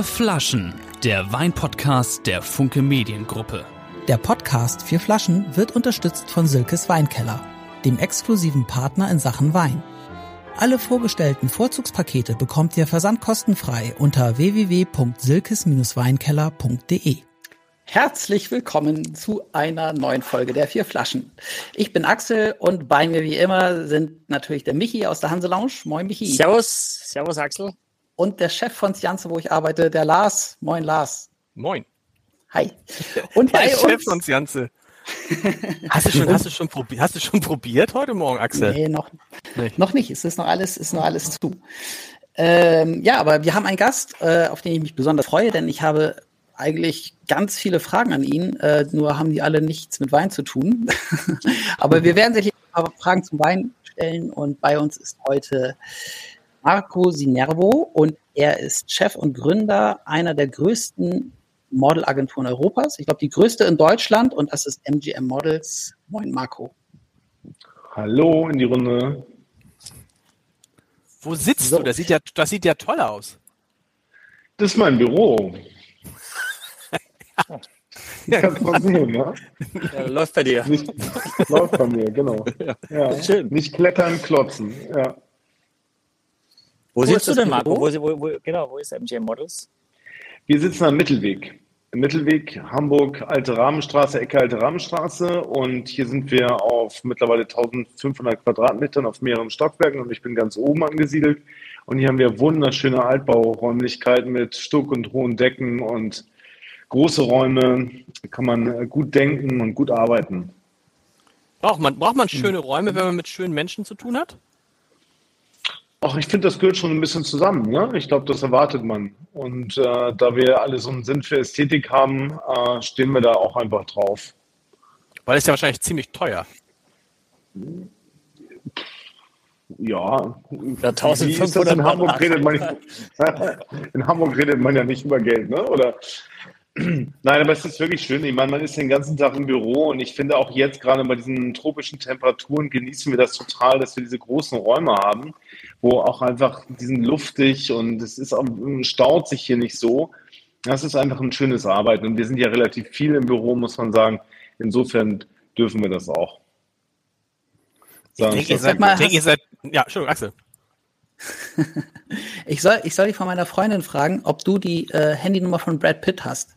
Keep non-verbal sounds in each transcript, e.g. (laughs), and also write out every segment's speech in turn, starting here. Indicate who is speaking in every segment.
Speaker 1: Vier Flaschen, der Weinpodcast der Funke Mediengruppe.
Speaker 2: Der Podcast Vier Flaschen wird unterstützt von Silkes Weinkeller, dem exklusiven Partner in Sachen Wein. Alle vorgestellten Vorzugspakete bekommt ihr versandkostenfrei unter www.silkes-weinkeller.de.
Speaker 3: Herzlich willkommen zu einer neuen Folge der Vier Flaschen. Ich bin Axel und bei mir wie immer sind natürlich der Michi aus der Hanse Lounge. Moin Michi.
Speaker 4: Servus, servus Axel.
Speaker 3: Und der Chef von Janze, wo ich arbeite, der Lars. Moin Lars.
Speaker 5: Moin.
Speaker 3: Hi. Und
Speaker 5: der Chef von Janze. (laughs) hast, du schon, hast, du schon probiert, hast du schon probiert heute Morgen, Axel?
Speaker 3: Nee, noch nicht. Noch nicht. Es ist noch alles, ist noch alles zu. Ähm, ja, aber wir haben einen Gast, äh, auf den ich mich besonders freue, denn ich habe eigentlich ganz viele Fragen an ihn, äh, nur haben die alle nichts mit Wein zu tun. (laughs) aber wir werden sicherlich ein paar Fragen zum Wein stellen und bei uns ist heute Marco Sinervo und er ist Chef und Gründer einer der größten Modelagenturen Europas. Ich glaube, die größte in Deutschland und das ist MGM Models. Moin, Marco.
Speaker 6: Hallo in die Runde.
Speaker 5: Wo sitzt so. du? Das sieht, ja, das sieht ja toll aus.
Speaker 6: Das ist mein Büro. ja, Kannst du sehen, ne?
Speaker 4: Ja, läuft bei dir.
Speaker 6: Nicht, läuft bei mir, genau. Ja. ja. Schön. Nicht klettern, klotzen. Ja.
Speaker 4: Wo, wo sitzt du denn, Marco? Wo, wo, wo, genau, wo ist MGM Models?
Speaker 6: Wir sitzen am Mittelweg. Im Mittelweg Hamburg, Alte Rahmenstraße, Ecke Alte Rahmenstraße. Und hier sind wir auf mittlerweile 1500 Quadratmetern auf mehreren Stockwerken und ich bin ganz oben angesiedelt. Und hier haben wir wunderschöne Altbauräumlichkeiten mit Stuck und hohen Decken und große Räume. Da kann man gut denken und gut arbeiten.
Speaker 5: Braucht man, braucht man schöne Räume, wenn man mit schönen Menschen zu tun hat?
Speaker 6: Ach, ich finde, das gehört schon ein bisschen zusammen. Ne? Ich glaube, das erwartet man. Und äh, da wir alle so einen Sinn für Ästhetik haben, äh, stehen wir da auch einfach drauf.
Speaker 5: Weil es ja wahrscheinlich ziemlich teuer.
Speaker 6: Ja,
Speaker 4: ja 1500
Speaker 6: in Hamburg redet man (laughs) In Hamburg redet man ja nicht über Geld, ne? Oder (clears throat) Nein, aber es ist wirklich schön. Ich meine, man ist den ganzen Tag im Büro und ich finde auch jetzt gerade bei diesen tropischen Temperaturen genießen wir das total, dass wir diese großen Räume haben, wo auch einfach diesen luftig und es ist auch, staut sich hier nicht so. Das ist einfach ein schönes Arbeiten und wir sind ja relativ viel im Büro, muss man sagen. Insofern dürfen wir das auch.
Speaker 5: Sagen. Ich denke, ihr seid, mal, denke, ihr seid ja, Entschuldigung, Axel. (laughs)
Speaker 3: ich, soll, ich soll dich von meiner Freundin fragen, ob du die äh, Handynummer von Brad Pitt hast.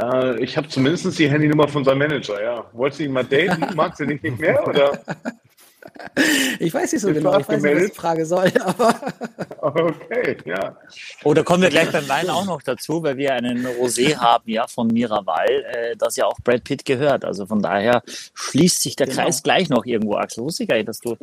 Speaker 6: Äh, ich habe zumindest die Handynummer von seinem Manager, ja. Wolltest du ihn mal daten? (laughs) Magst du ihn nicht mehr? Oder?
Speaker 3: Ich weiß nicht so ich genau, ich weiß nicht, was die Frage soll, (laughs) aber.
Speaker 6: Okay, ja.
Speaker 4: Oh, da kommen wir gleich beim Wein auch noch dazu, weil wir einen Rosé haben, ja, von Miraval, äh, das ja auch Brad Pitt gehört. Also von daher schließt sich der genau. Kreis gleich noch irgendwo, Axel. Wusste ich gar nicht, dass du,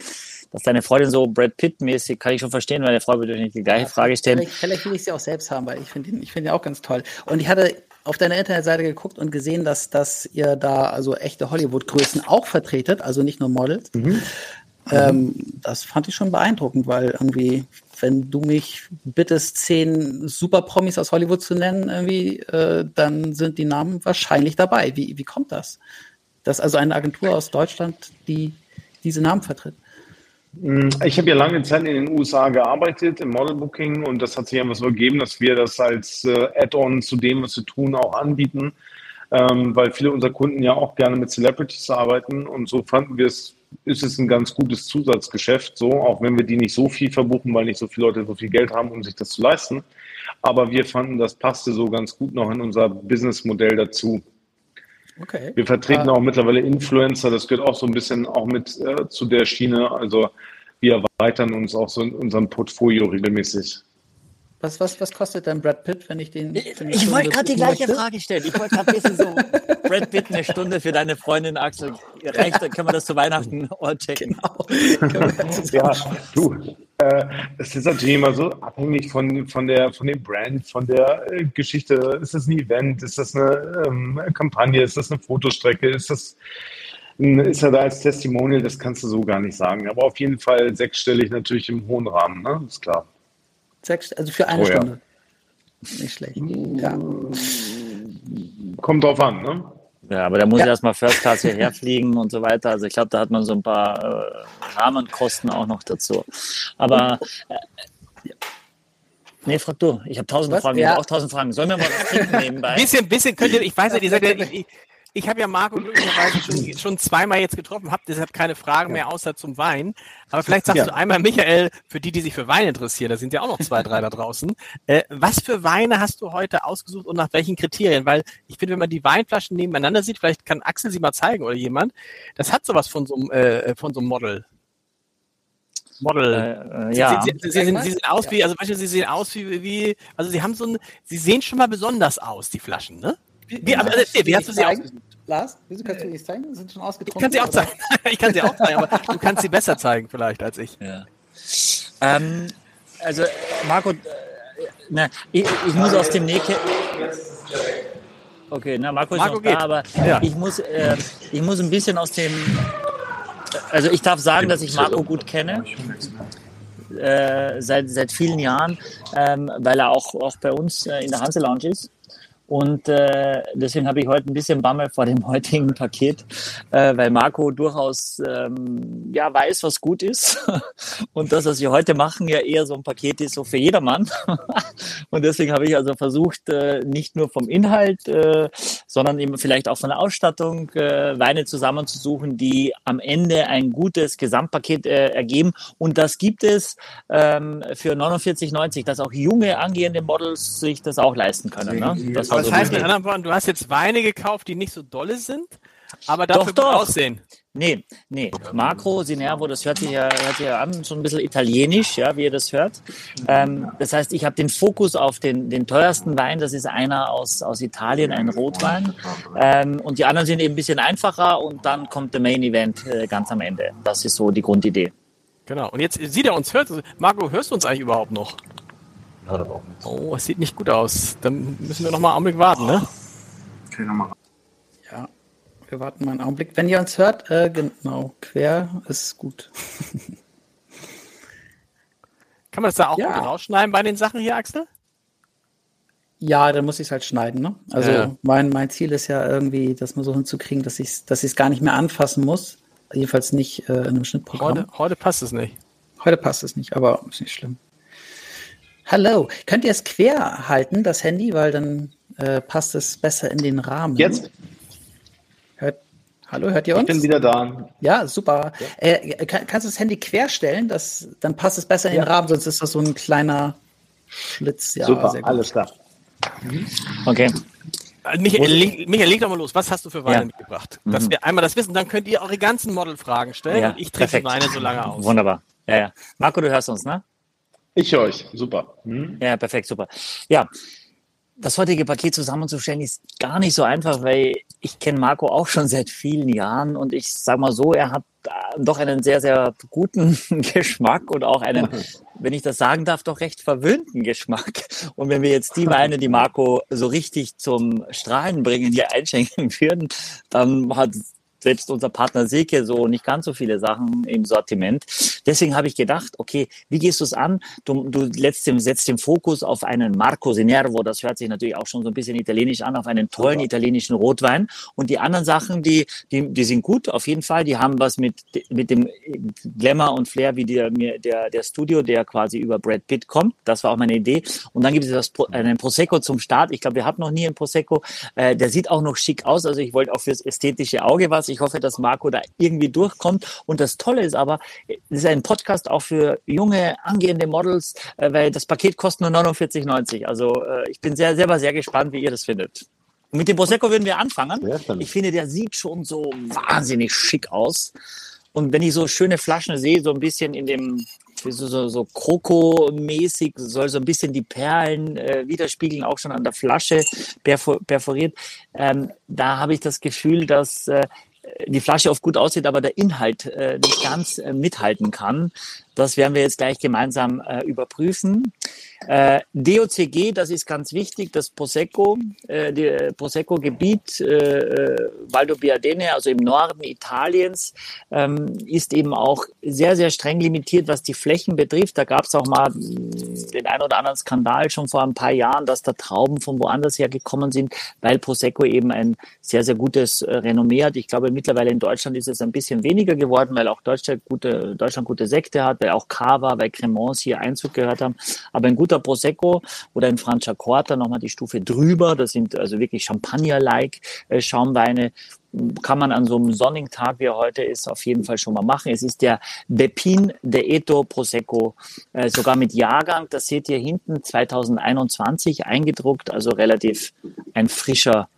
Speaker 4: dass deine Freundin so Brad Pitt-mäßig, kann ich schon verstehen, weil der Frau würde nicht die gleiche ja, Frage stellen.
Speaker 3: Vielleicht, vielleicht will ich sie auch selbst haben, weil ich finde ihn, ich finde ihn auch ganz toll. Und ich hatte auf deiner Internetseite geguckt und gesehen, dass, dass ihr da also echte Hollywood-Größen auch vertretet, also nicht nur Models. Mhm. Ähm, das fand ich schon beeindruckend, weil irgendwie, wenn du mich bittest, zehn Super-Promis aus Hollywood zu nennen, irgendwie, äh, dann sind die Namen wahrscheinlich dabei. Wie, wie kommt das? Dass also eine Agentur aus Deutschland, die diese Namen vertritt?
Speaker 6: Mm, ich habe ja lange Zeit in den USA gearbeitet im Modelbooking und das hat sich einfach so ergeben, dass wir das als äh, Add-on zu dem, was wir tun, auch anbieten, ähm, weil viele unserer Kunden ja auch gerne mit Celebrities arbeiten und so fanden wir es ist es ein ganz gutes Zusatzgeschäft, so, auch wenn wir die nicht so viel verbuchen, weil nicht so viele Leute so viel Geld haben, um sich das zu leisten. Aber wir fanden, das passte so ganz gut noch in unser Businessmodell dazu. Okay. Wir vertreten ah. auch mittlerweile Influencer, das gehört auch so ein bisschen auch mit äh, zu der Schiene. Also wir erweitern uns auch so in unserem Portfolio regelmäßig.
Speaker 3: Was, was, was kostet denn Brad Pitt, wenn ich den.
Speaker 4: Ich, ich wollte gerade die gleiche möchte? Frage stellen. Ich wollte gerade wissen, so (laughs) Brad Pitt eine Stunde für deine Freundin Axel. Reicht, dann können wir das zu Weihnachten (laughs) checken. Genau.
Speaker 6: ja, du. Äh, es ist natürlich immer so abhängig von, von, der, von dem Brand, von der äh, Geschichte. Ist das ein Event? Ist das eine ähm, Kampagne? Ist das eine Fotostrecke? Ist das ist er da als Testimonial, das kannst du so gar nicht sagen. Aber auf jeden Fall sechsstellig natürlich im hohen Rahmen, ne? ist klar.
Speaker 3: Sechs, also für eine oh, Stunde. Ja. Nicht schlecht. Ja.
Speaker 6: Kommt drauf an, ne?
Speaker 4: Ja, aber da muss ja. erstmal First Class hierher fliegen und so weiter. Also ich glaube, da hat man so ein paar äh, Rahmenkosten auch noch dazu. Aber äh, Nee, frag du. Ich habe tausend Fragen. Ja. Ich auch tausend Fragen. Sollen wir mal was trinken nebenbei?
Speaker 5: Bisschen, bisschen könnt ihr, ich weiß ja, ihr seid ja, ich, ich habe ja Marco glücklicherweise schon, (coughs) schon zweimal jetzt getroffen, habe deshalb keine Fragen mehr außer zum Wein. Aber vielleicht sagst ja. du einmal, Michael, für die, die sich für Wein interessieren, da sind ja auch noch zwei, drei da draußen. Äh, was für Weine hast du heute ausgesucht und nach welchen Kriterien? Weil ich finde, wenn man die Weinflaschen nebeneinander sieht, vielleicht kann Axel sie mal zeigen oder jemand, das hat sowas von so einem, äh, von so einem Model. Model. Äh, äh, ja. Sie, sie, sie, sehen, sie, sehen, aus ja. wie, also beispielsweise, sie sehen aus wie, wie, also sie haben so ein, sie sehen schon mal besonders aus, die Flaschen, ne? Wie, aber, erzähl, wie hast du sie ausgesucht?
Speaker 3: Lars, wieso kannst du die zeigen? Sind schon ausgetrunken?
Speaker 5: Ich kann sie auch zeigen. (laughs) ich kann sie auch zeigen, aber du kannst sie besser zeigen vielleicht als ich.
Speaker 4: Ja. Ähm, also Marco, äh, na, ich, ich, muss aus dem Nähkästchen. Okay, na Marco ist Marco noch geht. da, aber ja. ich muss, äh, ich muss ein bisschen aus dem. Also ich darf sagen, dass ich Marco gut kenne. Äh, seit, seit vielen Jahren, ähm, weil er auch, auch bei uns äh, in der Hanse Lounge ist. Und äh, deswegen habe ich heute ein bisschen Bammel vor dem (laughs) heutigen Paket, äh, weil Marco durchaus ähm, ja weiß, was gut ist. (laughs) Und das, was wir heute machen, ja eher so ein Paket ist so für jedermann. (laughs) Und deswegen habe ich also versucht, äh, nicht nur vom Inhalt, äh, sondern eben vielleicht auch von der Ausstattung äh, Weine zusammenzusuchen, die am Ende ein gutes Gesamtpaket äh, ergeben. Und das gibt es ähm, für 49,90, dass auch junge angehende Models sich das auch leisten können. Ne?
Speaker 5: Das war das heißt mit anderen Worten, du hast jetzt Weine gekauft, die nicht so dolle sind, aber dafür doch, doch. aussehen.
Speaker 4: Nee, nee. Macro Sinervo, das hört sich, ja, hört sich ja an, schon ein bisschen italienisch, ja, wie ihr das hört. Ähm, das heißt, ich habe den Fokus auf den, den teuersten Wein, das ist einer aus, aus Italien, ein Rotwein. Ähm, und die anderen sind eben ein bisschen einfacher und dann kommt der Main Event äh, ganz am Ende. Das ist so die Grundidee.
Speaker 5: Genau. Und jetzt sieht er uns, hört, Marco, hörst du uns eigentlich überhaupt noch? Hat aber auch nicht. Oh, es sieht nicht gut aus. Dann müssen wir noch mal einen Augenblick warten, ne?
Speaker 3: Okay, nochmal. Ja, wir warten mal einen Augenblick. Wenn ihr uns hört, äh, genau, quer ist gut. (laughs)
Speaker 5: Kann man das da auch ja. rausschneiden bei den Sachen hier, Axel?
Speaker 3: Ja, dann muss ich es halt schneiden, ne? Also ja. mein, mein Ziel ist ja irgendwie, das mal so hinzukriegen, dass ich es dass gar nicht mehr anfassen muss. Jedenfalls nicht äh, in einem Schnittprogramm.
Speaker 5: Heute, heute passt es nicht.
Speaker 3: Heute passt es nicht, aber ist nicht schlimm. Hallo, könnt ihr es quer halten, das Handy, weil dann äh, passt es besser in den Rahmen.
Speaker 6: Jetzt?
Speaker 3: Hört, hallo, hört ihr uns?
Speaker 6: Ich bin wieder da.
Speaker 3: Ja, super. Ja. Äh, kann, kannst du das Handy querstellen, das, dann passt es besser in ja. den Rahmen, sonst ist das so ein kleiner Schlitz.
Speaker 6: Ja, super, alles klar.
Speaker 4: Mhm. Okay.
Speaker 5: Äh, Michael, leg, Michael, leg doch mal los. Was hast du für Weine ja. mitgebracht? Dass mhm. wir einmal das wissen, dann könnt ihr eure ganzen Modelfragen stellen
Speaker 4: ja,
Speaker 5: und ich trinke die Weine so lange aus.
Speaker 4: Wunderbar. Ja, ja. Marco, du hörst uns, ne?
Speaker 6: Ich höre euch, super.
Speaker 4: Hm? Ja, perfekt, super. Ja, das heutige Paket zusammenzustellen ist gar nicht so einfach, weil ich kenne Marco auch schon seit vielen Jahren und ich sage mal so, er hat doch einen sehr, sehr guten (laughs) Geschmack und auch einen, (laughs) wenn ich das sagen darf, doch recht verwöhnten Geschmack. Und wenn wir jetzt die Weine, die Marco so richtig zum Strahlen bringen, hier einschenken (laughs) würden, dann hat selbst unser Partner Silke so nicht ganz so viele Sachen im Sortiment. Deswegen habe ich gedacht, okay, wie gehst du es an? Du, du setzt, den, setzt den Fokus auf einen Marco Sinervo, das hört sich natürlich auch schon so ein bisschen italienisch an, auf einen tollen ja. italienischen Rotwein. Und die anderen Sachen, die, die, die sind gut, auf jeden Fall. Die haben was mit, mit dem Glamour und Flair wie der, der, der Studio, der quasi über Brad Pitt kommt. Das war auch meine Idee. Und dann gibt es das, einen Prosecco zum Start. Ich glaube, wir hatten noch nie einen Prosecco. Äh, der sieht auch noch schick aus. Also ich wollte auch fürs ästhetische Auge was. Ich hoffe, dass Marco da irgendwie durchkommt. Und das Tolle ist aber, es ist ein Podcast auch für junge, angehende Models, äh, weil das Paket kostet nur 49,90. Also äh, ich bin sehr, selber sehr gespannt, wie ihr das findet. Mit dem Prosecco würden wir anfangen. Ich finde, der sieht schon so wahnsinnig schick aus. Und wenn ich so schöne Flaschen sehe, so ein bisschen in dem so, so, so Kroko-mäßig, soll so ein bisschen die Perlen äh, widerspiegeln, auch schon an der Flasche perfor perforiert. Ähm, da habe ich das Gefühl, dass äh, die Flasche oft gut aussieht, aber der Inhalt äh, nicht ganz äh, mithalten kann. Das werden wir jetzt gleich gemeinsam äh, überprüfen. Äh, DOCG, das ist ganz wichtig, das Prosecco, äh, die äh, Prosecco-Gebiet äh, äh, Valdo Biadene, also im Norden Italiens, ähm, ist eben auch sehr, sehr streng limitiert, was die Flächen betrifft. Da gab es auch mal den ein oder anderen Skandal schon vor ein paar Jahren, dass da Trauben von woanders her gekommen sind, weil Prosecco eben ein sehr, sehr gutes äh, Renommee hat. Ich glaube, mittlerweile in Deutschland ist es ein bisschen weniger geworden, weil auch Deutschland gute, Deutschland gute Sekte hat, weil auch Cava, weil Cremons hier Einzug gehört haben. Aber ein guter Prosecco oder ein Franciacorta nochmal die Stufe drüber. Das sind also wirklich Champagner-like äh, Schaumweine kann man an so einem sonnigen Tag, wie er heute ist, auf jeden Fall schon mal machen. Es ist der Bepin de Eto Prosecco, äh, sogar mit Jahrgang. Das seht ihr hinten 2021 eingedruckt, also relativ ein frischer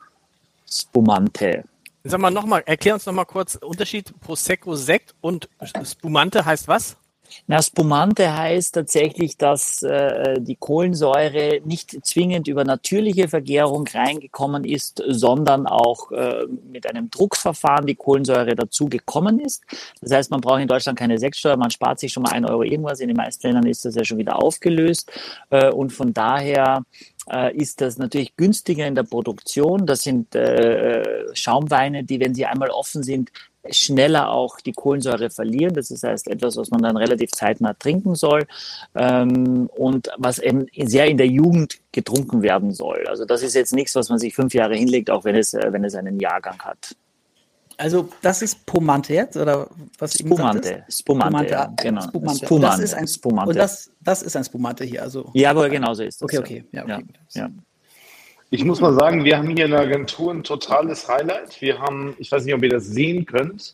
Speaker 4: Spumante.
Speaker 5: Sag mal nochmal, erklär uns nochmal kurz Unterschied Prosecco Sekt und Spumante heißt was?
Speaker 4: Na, Spumante heißt tatsächlich, dass äh, die Kohlensäure nicht zwingend über natürliche Vergärung reingekommen ist, sondern auch äh, mit einem Drucksverfahren die Kohlensäure dazu gekommen ist. Das heißt, man braucht in Deutschland keine Sechssteuer, man spart sich schon mal ein Euro irgendwas. In den meisten Ländern ist das ja schon wieder aufgelöst. Äh, und von daher äh, ist das natürlich günstiger in der Produktion. Das sind äh, Schaumweine, die, wenn sie einmal offen sind, schneller auch die Kohlensäure verlieren. Das ist heißt etwas, was man dann relativ zeitnah trinken soll ähm, und was eben sehr in der Jugend getrunken werden soll. Also das ist jetzt nichts, was man sich fünf Jahre hinlegt, auch wenn es, äh, wenn es einen Jahrgang hat.
Speaker 3: Also das ist Pomante jetzt oder was
Speaker 4: Spumante, Spumante, Spumante, ja, genau.
Speaker 3: Spumante. Spumante. das ist ein Spumante. Und das, das ist ein Spumante hier, also.
Speaker 4: Ja, aber genauso ist das.
Speaker 3: Okay, okay, ja, okay.
Speaker 6: Ja, ja. Ich muss mal sagen, wir haben hier in der Agentur ein totales Highlight. Wir haben, ich weiß nicht, ob ihr das sehen könnt.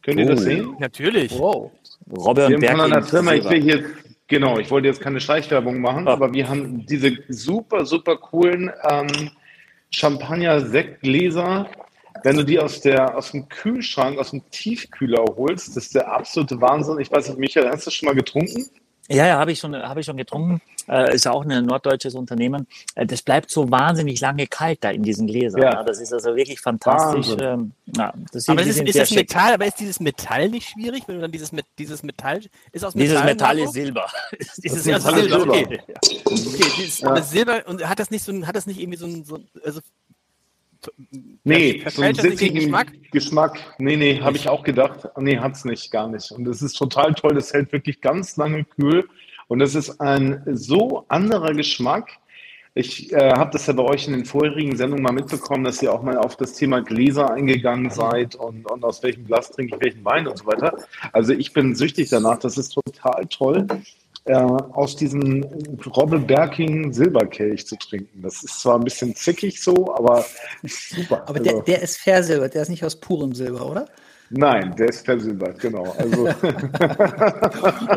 Speaker 6: Könnt ihr oh, das sehen?
Speaker 5: Natürlich.
Speaker 6: Wow. Robert wir haben von einer Firma, ich will hier, genau, ich wollte jetzt keine Schleichwerbung machen, oh. aber wir haben diese super, super coolen ähm, Champagner-Sektgläser. Wenn du die aus, der, aus dem Kühlschrank, aus dem Tiefkühler holst, das ist der absolute Wahnsinn. Ich weiß nicht, Michael, hast du das schon mal getrunken?
Speaker 4: Ja, ja, habe ich schon, habe ich schon getrunken. Äh, ist ja auch ein norddeutsches Unternehmen. Äh, das bleibt so wahnsinnig lange kalt da in diesen Gläsern. Ja. ja das ist also wirklich fantastisch. Ähm,
Speaker 5: ja, das aber ist, ist das Metall, aber ist dieses Metall nicht schwierig, wenn du dann dieses, dieses Metall
Speaker 4: ist aus Metall? Dieses Metall ist Silber. (laughs)
Speaker 5: dieses Metall ist Silber. Okay, okay dieses, ja. aber Silber und hat das nicht so, hat das nicht irgendwie so ein, so, also
Speaker 6: Nee, so einen sitzigen Geschmack? Geschmack. Nee, nee, habe ich auch gedacht. Nee, hat es nicht, gar nicht. Und es ist total toll, das hält wirklich ganz lange kühl. Und es ist ein so anderer Geschmack. Ich äh, habe das ja bei euch in den vorherigen Sendungen mal mitbekommen, dass ihr auch mal auf das Thema Gläser eingegangen seid und, und aus welchem Glas trinke ich welchen Wein und so weiter. Also ich bin süchtig danach. Das ist total toll äh, aus diesem Robbe Berking Silberkelch zu trinken. Das ist zwar ein bisschen zickig so, aber
Speaker 3: super. Aber der, also, der ist versilbert, der ist nicht aus purem Silber, oder?
Speaker 6: Nein, der ist versilbert, genau. Also (laughs)
Speaker 5: okay,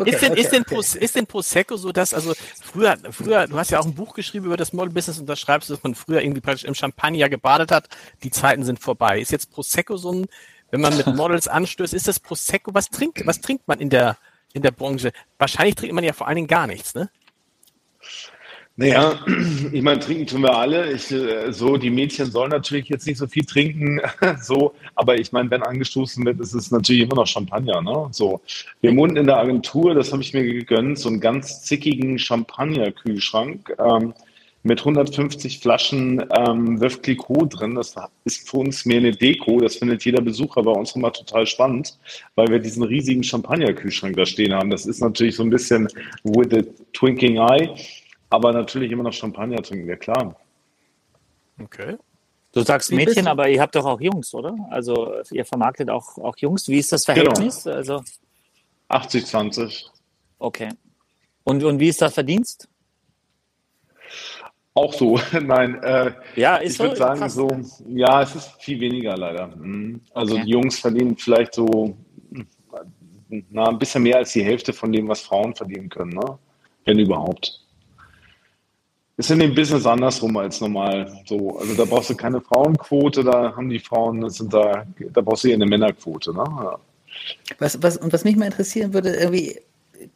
Speaker 5: ist, denn, okay, ist, denn okay. ist denn Prosecco so, dass, also früher, früher, du hast ja auch ein Buch geschrieben über das Model-Business und da schreibst du, dass man früher irgendwie praktisch im Champagner gebadet hat, die Zeiten sind vorbei. Ist jetzt Prosecco so ein, wenn man mit (laughs) Models anstößt, ist das Prosecco, was trinkt, was trinkt man in der in der Branche. Wahrscheinlich trinkt man ja vor allen Dingen gar nichts, ne?
Speaker 6: Naja, (clears throat) ich meine, trinken tun wir alle. Ich, äh, so, die Mädchen sollen natürlich jetzt nicht so viel trinken, (laughs) so, aber ich meine, wenn angestoßen wird, ist es natürlich immer noch Champagner, ne? So. Wir wohnen in der Agentur, das habe ich mir gegönnt, so einen ganz zickigen Champagner-Kühlschrank. Ähm, mit 150 Flaschen ähm, Veuve Clicquot drin. Das ist für uns mehr eine Deko. Das findet jeder Besucher bei uns immer total spannend, weil wir diesen riesigen Champagner-Kühlschrank da stehen haben. Das ist natürlich so ein bisschen with a twinking eye, aber natürlich immer noch Champagner trinken wir, klar.
Speaker 4: Okay. Du sagst Mädchen, aber ihr habt doch auch Jungs, oder? Also ihr vermarktet auch, auch Jungs. Wie ist das Verhältnis? Genau. Also
Speaker 6: 80-20.
Speaker 4: Okay. Und, und wie ist das Verdienst?
Speaker 6: Auch so, (laughs) nein. Äh, ja, ist ich würde sagen, krass. so, ja, es ist viel weniger leider. Mhm. Also okay. die Jungs verdienen vielleicht so na, ein bisschen mehr als die Hälfte von dem, was Frauen verdienen können, ne? wenn überhaupt. Ist in dem Business andersrum als normal. So, also da brauchst du keine Frauenquote, da haben die Frauen, das sind da, da brauchst du eher eine Männerquote. Ne? Ja.
Speaker 3: Was, was, und was mich mal interessieren würde, irgendwie,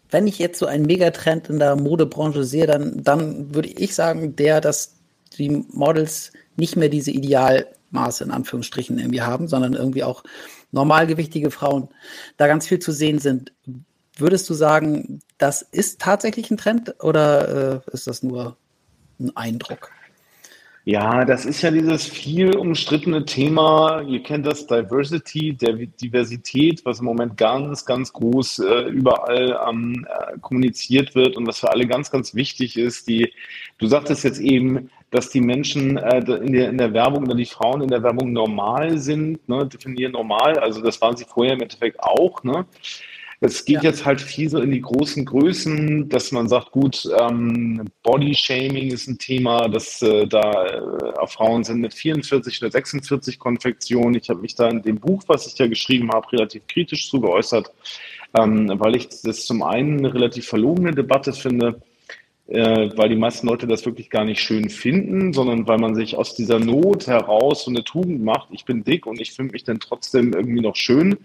Speaker 3: wenn ich jetzt so einen Megatrend in der Modebranche sehe, dann, dann würde ich sagen, der, dass die Models nicht mehr diese Idealmaße in Anführungsstrichen irgendwie haben, sondern irgendwie auch normalgewichtige Frauen da ganz viel zu sehen sind. Würdest du sagen, das ist tatsächlich ein Trend oder äh, ist das nur ein Eindruck?
Speaker 6: Ja, das ist ja dieses viel umstrittene Thema. Ihr kennt das Diversity, der Diversität, was im Moment ganz, ganz groß äh, überall ähm, äh, kommuniziert wird und was für alle ganz, ganz wichtig ist. Die, du sagtest jetzt eben, dass die Menschen äh, in, der, in der Werbung oder die Frauen in der Werbung normal sind, ne, definieren normal. Also das waren sie vorher im Endeffekt auch. Ne? Es geht ja. jetzt halt viel so in die großen Größen, dass man sagt, gut, ähm, Body-Shaming ist ein Thema, dass äh, da äh, Frauen sind mit 44 oder 46 Konfektionen. Ich habe mich da in dem Buch, was ich ja geschrieben habe, relativ kritisch zu geäußert, ähm, weil ich das zum einen eine relativ verlogene Debatte finde, äh, weil die meisten Leute das wirklich gar nicht schön finden, sondern weil man sich aus dieser Not heraus so eine Tugend macht. Ich bin dick und ich finde mich dann trotzdem irgendwie noch schön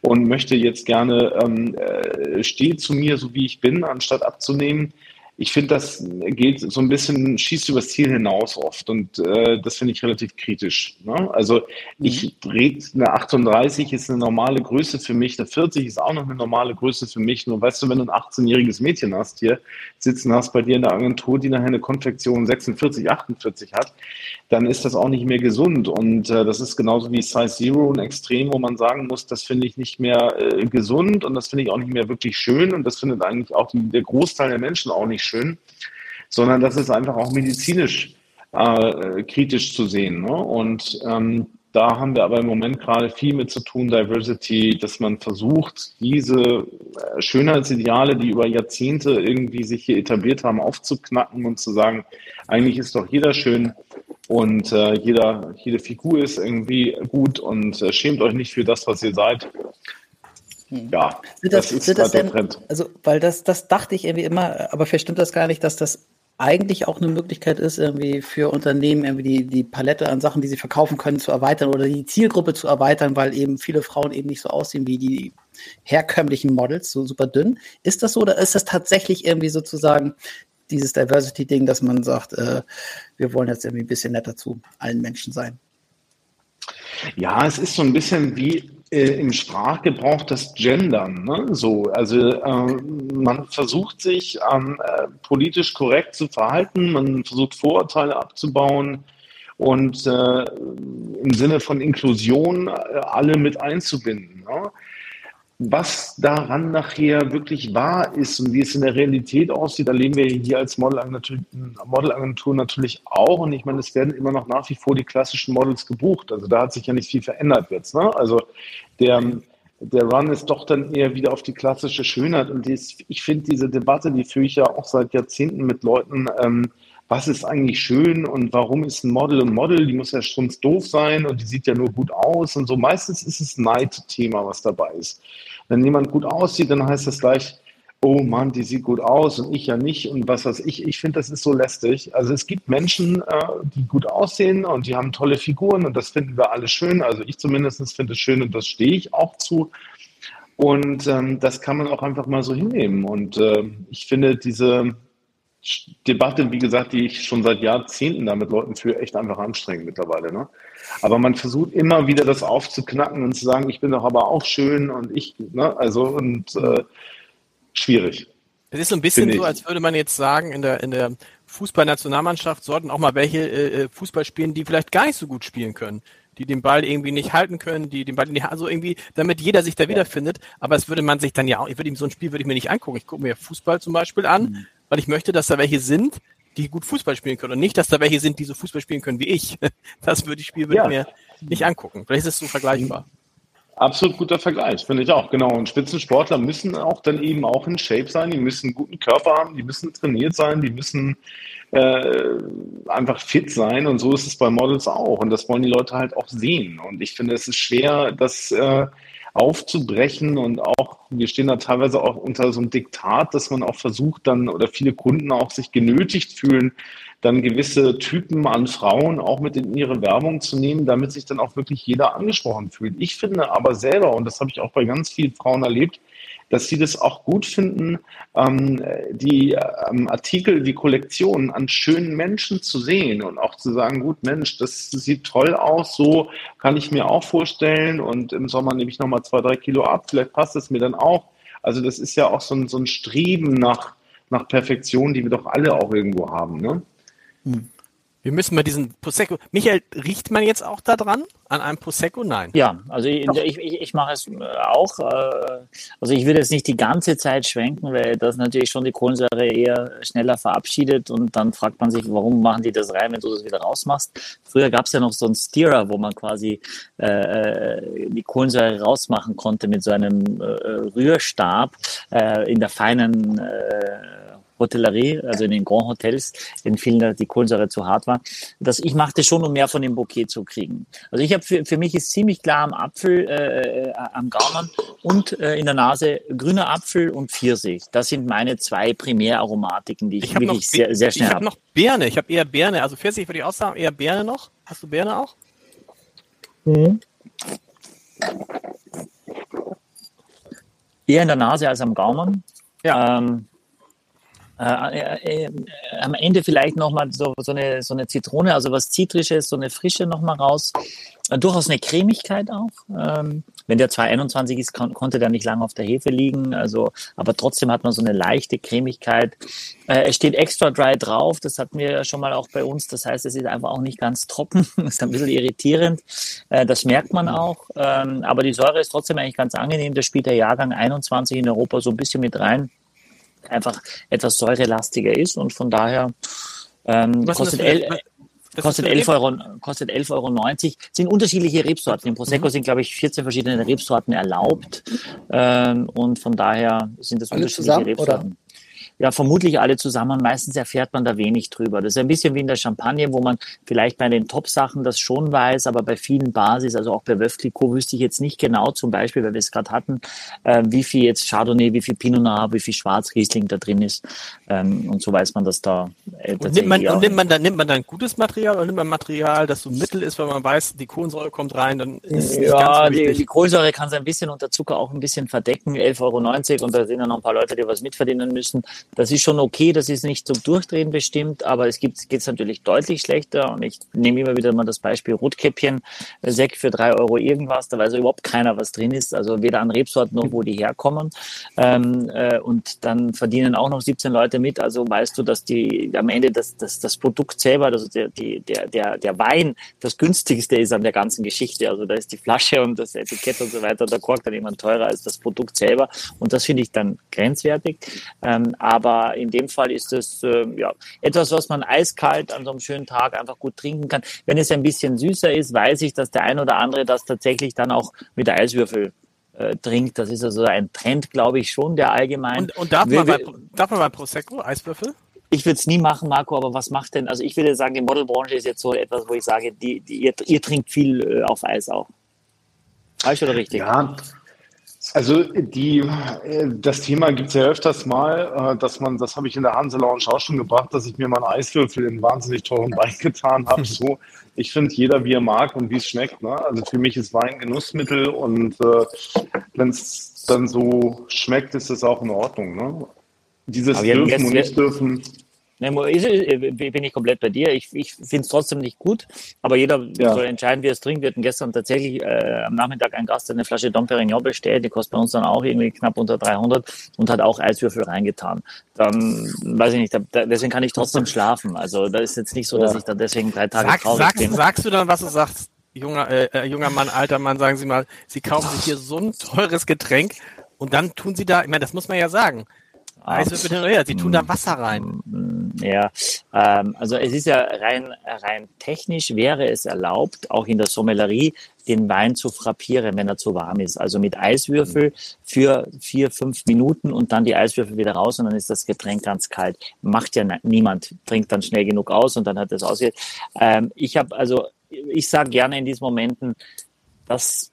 Speaker 6: und möchte jetzt gerne, ähm, äh, stehe zu mir, so wie ich bin, anstatt abzunehmen ich finde, das geht so ein bisschen, schießt übers Ziel hinaus oft und äh, das finde ich relativ kritisch. Ne? Also ich mhm. rede, eine 38 ist eine normale Größe für mich, eine 40 ist auch noch eine normale Größe für mich. Nur weißt du, wenn du ein 18-jähriges Mädchen hast hier sitzen hast bei dir in der Agentur, die nachher eine Konfektion 46, 48 hat, dann ist das auch nicht mehr gesund. Und äh, das ist genauso wie Size Zero und Extrem, wo man sagen muss, das finde ich nicht mehr äh, gesund und das finde ich auch nicht mehr wirklich schön und das findet eigentlich auch die, der Großteil der Menschen auch nicht schön, sondern das ist einfach auch medizinisch äh, kritisch zu sehen. Ne? Und ähm, da haben wir aber im Moment gerade viel mit zu tun, Diversity, dass man versucht, diese äh, Schönheitsideale, die über Jahrzehnte irgendwie sich hier etabliert haben, aufzuknacken und zu sagen, eigentlich ist doch jeder schön und äh, jeder, jede Figur ist irgendwie gut und äh, schämt euch nicht für das, was ihr seid.
Speaker 3: Hm. Ja, sind das, das ist sind das denn, Trend. Also, weil das, das dachte ich irgendwie immer, aber vielleicht stimmt das gar nicht, dass das eigentlich auch eine Möglichkeit ist, irgendwie für Unternehmen irgendwie die, die Palette an Sachen, die sie verkaufen können, zu erweitern oder die Zielgruppe zu erweitern, weil eben viele Frauen eben nicht so aussehen wie die herkömmlichen Models, so super dünn. Ist das so oder ist das tatsächlich irgendwie sozusagen dieses Diversity-Ding, dass man sagt, äh, wir wollen jetzt irgendwie ein bisschen netter zu allen Menschen sein?
Speaker 6: Ja, es ist so ein bisschen wie äh, im Sprachgebrauch das Gendern. Ne? So, also äh, man versucht sich ähm, äh, politisch korrekt zu verhalten, man versucht Vorurteile abzubauen und äh, im Sinne von Inklusion äh, alle mit einzubinden. Ne? Was daran nachher wirklich wahr ist und wie es in der Realität aussieht, erleben wir hier als Modelagentur, natürlich auch. Und ich meine, es werden immer noch nach wie vor die klassischen Models gebucht. Also da hat sich ja nicht viel verändert jetzt. Ne? Also der, der Run ist doch dann eher wieder auf die klassische Schönheit. Und dies, ich finde diese Debatte, die führe ich ja auch seit Jahrzehnten mit Leuten, ähm, was ist eigentlich schön und warum ist ein Model ein Model? Die muss ja schon doof sein und die sieht ja nur gut aus und so. Meistens ist es Neid-Thema, was dabei ist. Wenn jemand gut aussieht, dann heißt das gleich, oh Mann, die sieht gut aus und ich ja nicht und was weiß ich. Ich finde, das ist so lästig. Also es gibt Menschen, äh, die gut aussehen und die haben tolle Figuren und das finden wir alle schön. Also ich zumindest finde es schön und das stehe ich auch zu. Und ähm, das kann man auch einfach mal so hinnehmen. Und äh, ich finde diese Debatte, wie gesagt, die ich schon seit Jahrzehnten da mit Leuten führe, echt einfach anstrengend mittlerweile. Ne? Aber man versucht immer wieder das aufzuknacken und zu sagen, ich bin doch aber auch schön und ich, ne, also und äh, schwierig.
Speaker 5: Es ist so ein bisschen so, als würde man jetzt sagen, in der, in der Fußballnationalmannschaft sollten auch mal welche äh, äh, Fußball spielen, die vielleicht gar nicht so gut spielen können, die den Ball irgendwie nicht halten können, die den Ball nicht, also irgendwie, damit jeder sich da wiederfindet. Aber es würde man sich dann ja auch, ich würde ihm so ein Spiel würde ich mir nicht angucken. Ich gucke mir Fußball zum Beispiel an, mhm. Weil ich möchte, dass da welche sind, die gut Fußball spielen können und nicht, dass da welche sind, die so Fußball spielen können wie ich. (laughs) Das würde ich Spiel würde ja. mir nicht angucken. Vielleicht ist es so vergleichbar.
Speaker 6: Absolut guter Vergleich, finde ich auch. Genau. Und Spitzensportler müssen auch dann eben auch in Shape sein. Die müssen einen guten Körper haben, die müssen trainiert sein, die müssen äh, einfach fit sein. Und so ist es bei Models auch. Und das wollen die Leute halt auch sehen. Und ich finde, es ist schwer, das äh, aufzubrechen und auch, wir stehen da teilweise auch unter so einem Diktat, dass man auch versucht dann oder viele Kunden auch sich genötigt fühlen, dann gewisse Typen an Frauen auch mit in ihre Werbung zu nehmen, damit sich dann auch wirklich jeder angesprochen fühlt. Ich finde aber selber, und das habe ich auch bei ganz vielen Frauen erlebt, dass sie das auch gut finden, ähm, die ähm, Artikel, die Kollektionen an schönen Menschen zu sehen und auch zu sagen, gut Mensch, das sieht toll aus, so kann ich mir auch vorstellen und im Sommer nehme ich nochmal zwei, drei Kilo ab, vielleicht passt es mir dann auch. Also das ist ja auch so ein, so ein Streben nach, nach Perfektion, die wir doch alle auch irgendwo haben. Ne?
Speaker 3: Hm.
Speaker 5: Wir müssen mal diesen Prosecco. Michael, riecht man jetzt auch da dran? An einem Prosecco? Nein.
Speaker 4: Ja, also ich, ich, ich mache es äh, auch. Äh, also ich würde jetzt nicht die ganze Zeit schwenken, weil das natürlich schon die Kohlensäure eher schneller verabschiedet und dann fragt man sich, warum machen die das rein, wenn du das wieder rausmachst. Früher gab es ja noch so einen Steerer, wo man quasi äh, äh, die Kohlensäure rausmachen konnte mit so einem äh, Rührstab äh, in der feinen äh, Hotellerie, also in den Grand Hotels, in vielen die Kohlensäure zu hart war. Das, ich machte schon, um mehr von dem Bouquet zu kriegen. Also ich habe für, für mich ist ziemlich klar am Apfel, äh, äh, am Gaumen und äh, in der Nase grüner Apfel und Pfirsich. Das sind meine zwei Primäraromatiken, die ich, ich wirklich sehr, sehr schnell
Speaker 5: habe. Ich habe noch Birne, ich habe eher Birne, also Pfirsich würde ich auch sagen, eher Birne noch. Hast du Birne auch? Mhm.
Speaker 4: Eher in der Nase als am Gaumen. Ja. Ähm, äh, äh, äh, am Ende vielleicht nochmal so, so, eine, so eine Zitrone, also was Zitrisches, so eine Frische nochmal raus. Äh, durchaus eine Cremigkeit auch. Ähm, wenn der 221 ist, kon konnte der nicht lange auf der Hefe liegen. Also, aber trotzdem hat man so eine leichte Cremigkeit. Äh, es steht extra dry drauf. Das hatten wir schon mal auch bei uns. Das heißt, es ist einfach auch nicht ganz trocken. (laughs) das ist ein bisschen irritierend. Äh, das merkt man auch. Ähm, aber die Säure ist trotzdem eigentlich ganz angenehm. Da spielt der Jahrgang 21 in Europa so ein bisschen mit rein einfach etwas säurelastiger ist und von daher ähm, kostet, el, kostet, 11 Euro, kostet 11,90 Euro. Sind unterschiedliche Rebsorten. Im Prosecco mhm. sind, glaube ich, 14 verschiedene Rebsorten erlaubt. Ähm, und von daher sind das
Speaker 3: Alle
Speaker 4: unterschiedliche
Speaker 3: zusammen,
Speaker 4: Rebsorten.
Speaker 3: Oder?
Speaker 4: Ja, vermutlich alle zusammen. Meistens erfährt man da wenig drüber. Das ist ein bisschen wie in der Champagne, wo man vielleicht bei den Top-Sachen das schon weiß, aber bei vielen Basis, also auch bei Veuve Clicquot, wüsste ich jetzt nicht genau, zum Beispiel, weil wir es gerade hatten, äh, wie viel jetzt Chardonnay, wie viel Pinot Noir, wie viel Schwarzriesling da drin ist. Ähm, und so weiß man, dass da
Speaker 5: äh, und nimmt man, und nimmt man dann nimmt man dann gutes Material oder nimmt man Material, das so mittel ist, weil man weiß, die Kohlensäure kommt rein, dann ist es
Speaker 4: ja, nicht ganz die, die Kohlensäure kann es ein bisschen unter Zucker auch ein bisschen verdecken, 11,90 Euro und da sind ja noch ein paar Leute, die was mitverdienen müssen. Das ist schon okay, das ist nicht zum Durchdrehen bestimmt, aber es gibt es natürlich deutlich schlechter. Und ich nehme immer wieder mal das Beispiel Rotkäppchen, äh, Sekt für drei Euro irgendwas, da weiß überhaupt keiner, was drin ist. Also weder an Rebsorten noch, wo die herkommen. Ähm, äh, und dann verdienen auch noch 17 Leute mit. Also weißt du, dass die am Ende das, das, das Produkt selber, also der, die, der, der, der Wein, das günstigste ist an der ganzen Geschichte. Also da ist die Flasche und das Etikett und so weiter, der Kork dann immer teurer als das Produkt selber. Und das finde ich dann grenzwertig. Ähm, aber in dem Fall ist es äh, ja, etwas, was man eiskalt an so einem schönen Tag einfach gut trinken kann. Wenn es ein bisschen süßer ist, weiß ich, dass der ein oder andere das tatsächlich dann auch mit Eiswürfel äh, trinkt. Das ist also ein Trend, glaube ich, schon, der allgemein.
Speaker 5: Und, und darf, man bei, darf man bei Prosecco Eiswürfel?
Speaker 4: Ich würde es nie machen, Marco, aber was macht denn, also ich würde sagen, die Modelbranche ist jetzt so etwas, wo ich sage, die, die, ihr, ihr trinkt viel äh, auf Eis auch. Falsch oder richtig?
Speaker 6: Ja, also die, äh, das Thema gibt es ja öfters mal, äh, dass man, das habe ich in der Hanse Lounge auch schon gebracht, dass ich mir mal einen Eiswürfel in wahnsinnig teuren Wein getan habe. (laughs) So, ich finde jeder, wie er mag und wie es schmeckt. Ne? Also für mich ist Wein Genussmittel und äh, wenn es dann so schmeckt, ist es auch in Ordnung. Ne? Dieses dürfen und nicht dürfen.
Speaker 4: Ne, bin ich komplett bei dir. Ich, ich finde es trotzdem nicht gut, aber jeder ja. soll entscheiden, wie er es trinkt. Wir hatten gestern tatsächlich äh, am Nachmittag einen Gast, der eine Flasche Dom Perignon bestellt, die kostet bei uns dann auch irgendwie knapp unter 300 und hat auch Eiswürfel reingetan. Dann weiß ich nicht, da, deswegen kann ich trotzdem schlafen. Also da ist jetzt nicht so, dass ich dann deswegen drei Tage
Speaker 5: Sag,
Speaker 4: traurig
Speaker 5: sagst,
Speaker 4: bin.
Speaker 5: Sagst du dann, was du sagst? Junger, äh, äh, junger Mann, alter Mann, sagen Sie mal, Sie kaufen sich hier so ein teures Getränk und dann tun Sie da, ich meine, das muss man ja sagen, Eiswürfel hin her. Sie tun da Wasser rein.
Speaker 4: Ja, ähm, also es ist ja rein, rein technisch wäre es erlaubt, auch in der Sommellerie, den Wein zu frappieren, wenn er zu warm ist. Also mit Eiswürfel für vier, fünf Minuten und dann die Eiswürfel wieder raus und dann ist das Getränk ganz kalt. Macht ja niemand, trinkt dann schnell genug aus und dann hat es ausgeht. Ähm, ich habe also, ich sage gerne in diesen Momenten, das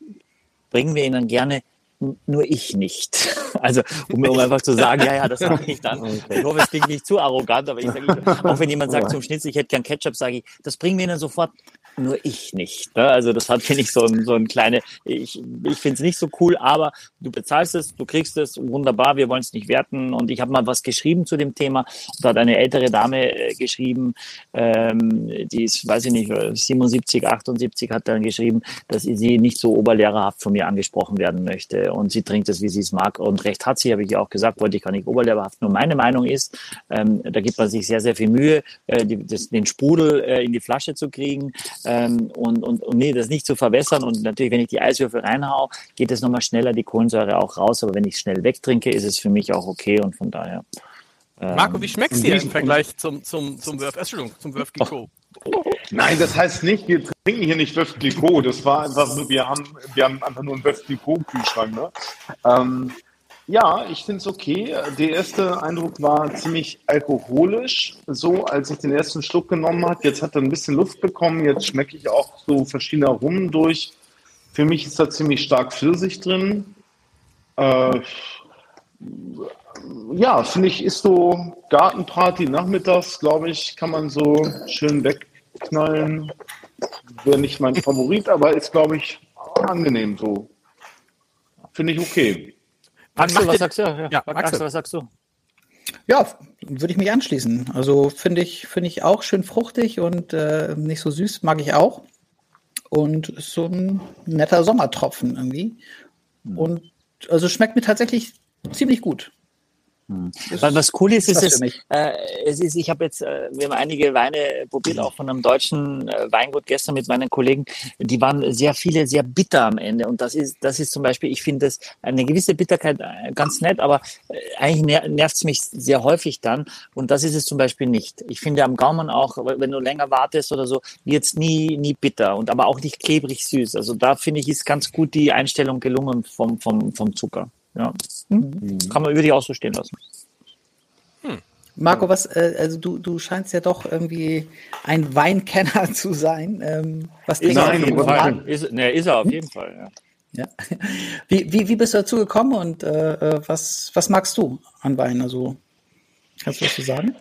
Speaker 4: bringen wir Ihnen gerne nur ich nicht. (laughs) Also um, um einfach zu sagen, ja, ja, das mache ich dann. Ich hoffe, es klingt nicht zu arrogant, aber ich sage, (laughs) auch wenn jemand sagt zum Schnitzel, ich hätte gern Ketchup, sage ich, das bringen wir Ihnen sofort. Nur ich nicht. Ne? Also das hat, finde ich, so ein, so ein kleine, ich, ich finde es nicht so cool, aber du bezahlst es, du kriegst es, wunderbar, wir wollen es nicht werten. Und ich habe mal was geschrieben zu dem Thema. Da hat eine ältere Dame äh, geschrieben, ähm, die ist, weiß ich nicht, 77, 78, hat dann geschrieben, dass sie nicht so oberlehrerhaft von mir angesprochen werden möchte. Und sie trinkt es, wie sie es mag. Und recht hat sie, habe ich ja auch gesagt, wollte ich gar nicht oberlehrerhaft. Nur meine Meinung ist, ähm, da gibt man sich sehr, sehr viel Mühe, äh, die, das, den Sprudel äh, in die Flasche zu kriegen ähm, und, und, und nee, das nicht zu verwässern. Und natürlich, wenn ich die Eiswürfel reinhau, geht es nochmal schneller die Kohlensäure auch raus. Aber wenn ich schnell wegtrinke, ist es für mich auch okay und von daher.
Speaker 5: Ähm, Marco, wie schmeckt es dir im Vergleich zum, zum, zum Wurf? Entschuldigung, zum Wurf Glicot?
Speaker 6: Nein, das heißt nicht, wir trinken hier nicht Wurf Glicot. Das war einfach nur, wir haben, wir haben einfach nur einen Wurf Glicot-Kühlschrank. Ne? Ähm, ja, ich finde es okay. Der erste Eindruck war ziemlich alkoholisch, so als ich den ersten Schluck genommen habe. Jetzt hat er ein bisschen Luft bekommen. Jetzt schmecke ich auch so verschiedene Aromen durch. Für mich ist da ziemlich stark Pfirsich drin. Äh, ja, finde ich, ist so Gartenparty nachmittags, glaube ich, kann man so schön wegknallen. Wäre nicht mein Favorit, aber ist, glaube ich, angenehm so. Finde ich okay.
Speaker 4: Axel, was sagst du? Ja, ja Axel, was sagst du?
Speaker 3: Ja, würde ich mich anschließen. Also finde ich, finde ich auch schön fruchtig und äh, nicht so süß, mag ich auch. Und ist so ein netter Sommertropfen irgendwie. Hm. Und also schmeckt mir tatsächlich ziemlich gut.
Speaker 4: Hm. Was, was cool ist, ist, ist, äh, es ist, ich habe jetzt, äh, wir haben einige Weine probiert, auch von einem deutschen äh, Weingut gestern mit meinen Kollegen. Die waren sehr viele, sehr bitter am Ende. Und das ist, das ist zum Beispiel, ich finde das eine gewisse Bitterkeit äh, ganz nett, aber äh, eigentlich ner nervt es mich sehr häufig dann. Und das ist es zum Beispiel nicht. Ich finde am Gaumen auch, wenn du länger wartest oder so, wird es nie, nie bitter und aber auch nicht klebrig süß. Also da finde ich, ist ganz gut die Einstellung gelungen vom, vom, vom Zucker. Ja. Hm. Kann man über die auch so stehen lassen.
Speaker 3: Hm. Marco, was, äh, also du, du scheinst ja doch irgendwie ein Weinkenner (laughs) zu sein. Ähm, was
Speaker 4: ist er auf jeden Fall. Ist, ne, ist er auf jeden Fall, ja.
Speaker 3: Ja. Wie, wie, wie bist du dazu gekommen und äh, äh was, was magst du an Wein? Also, kannst du was zu sagen?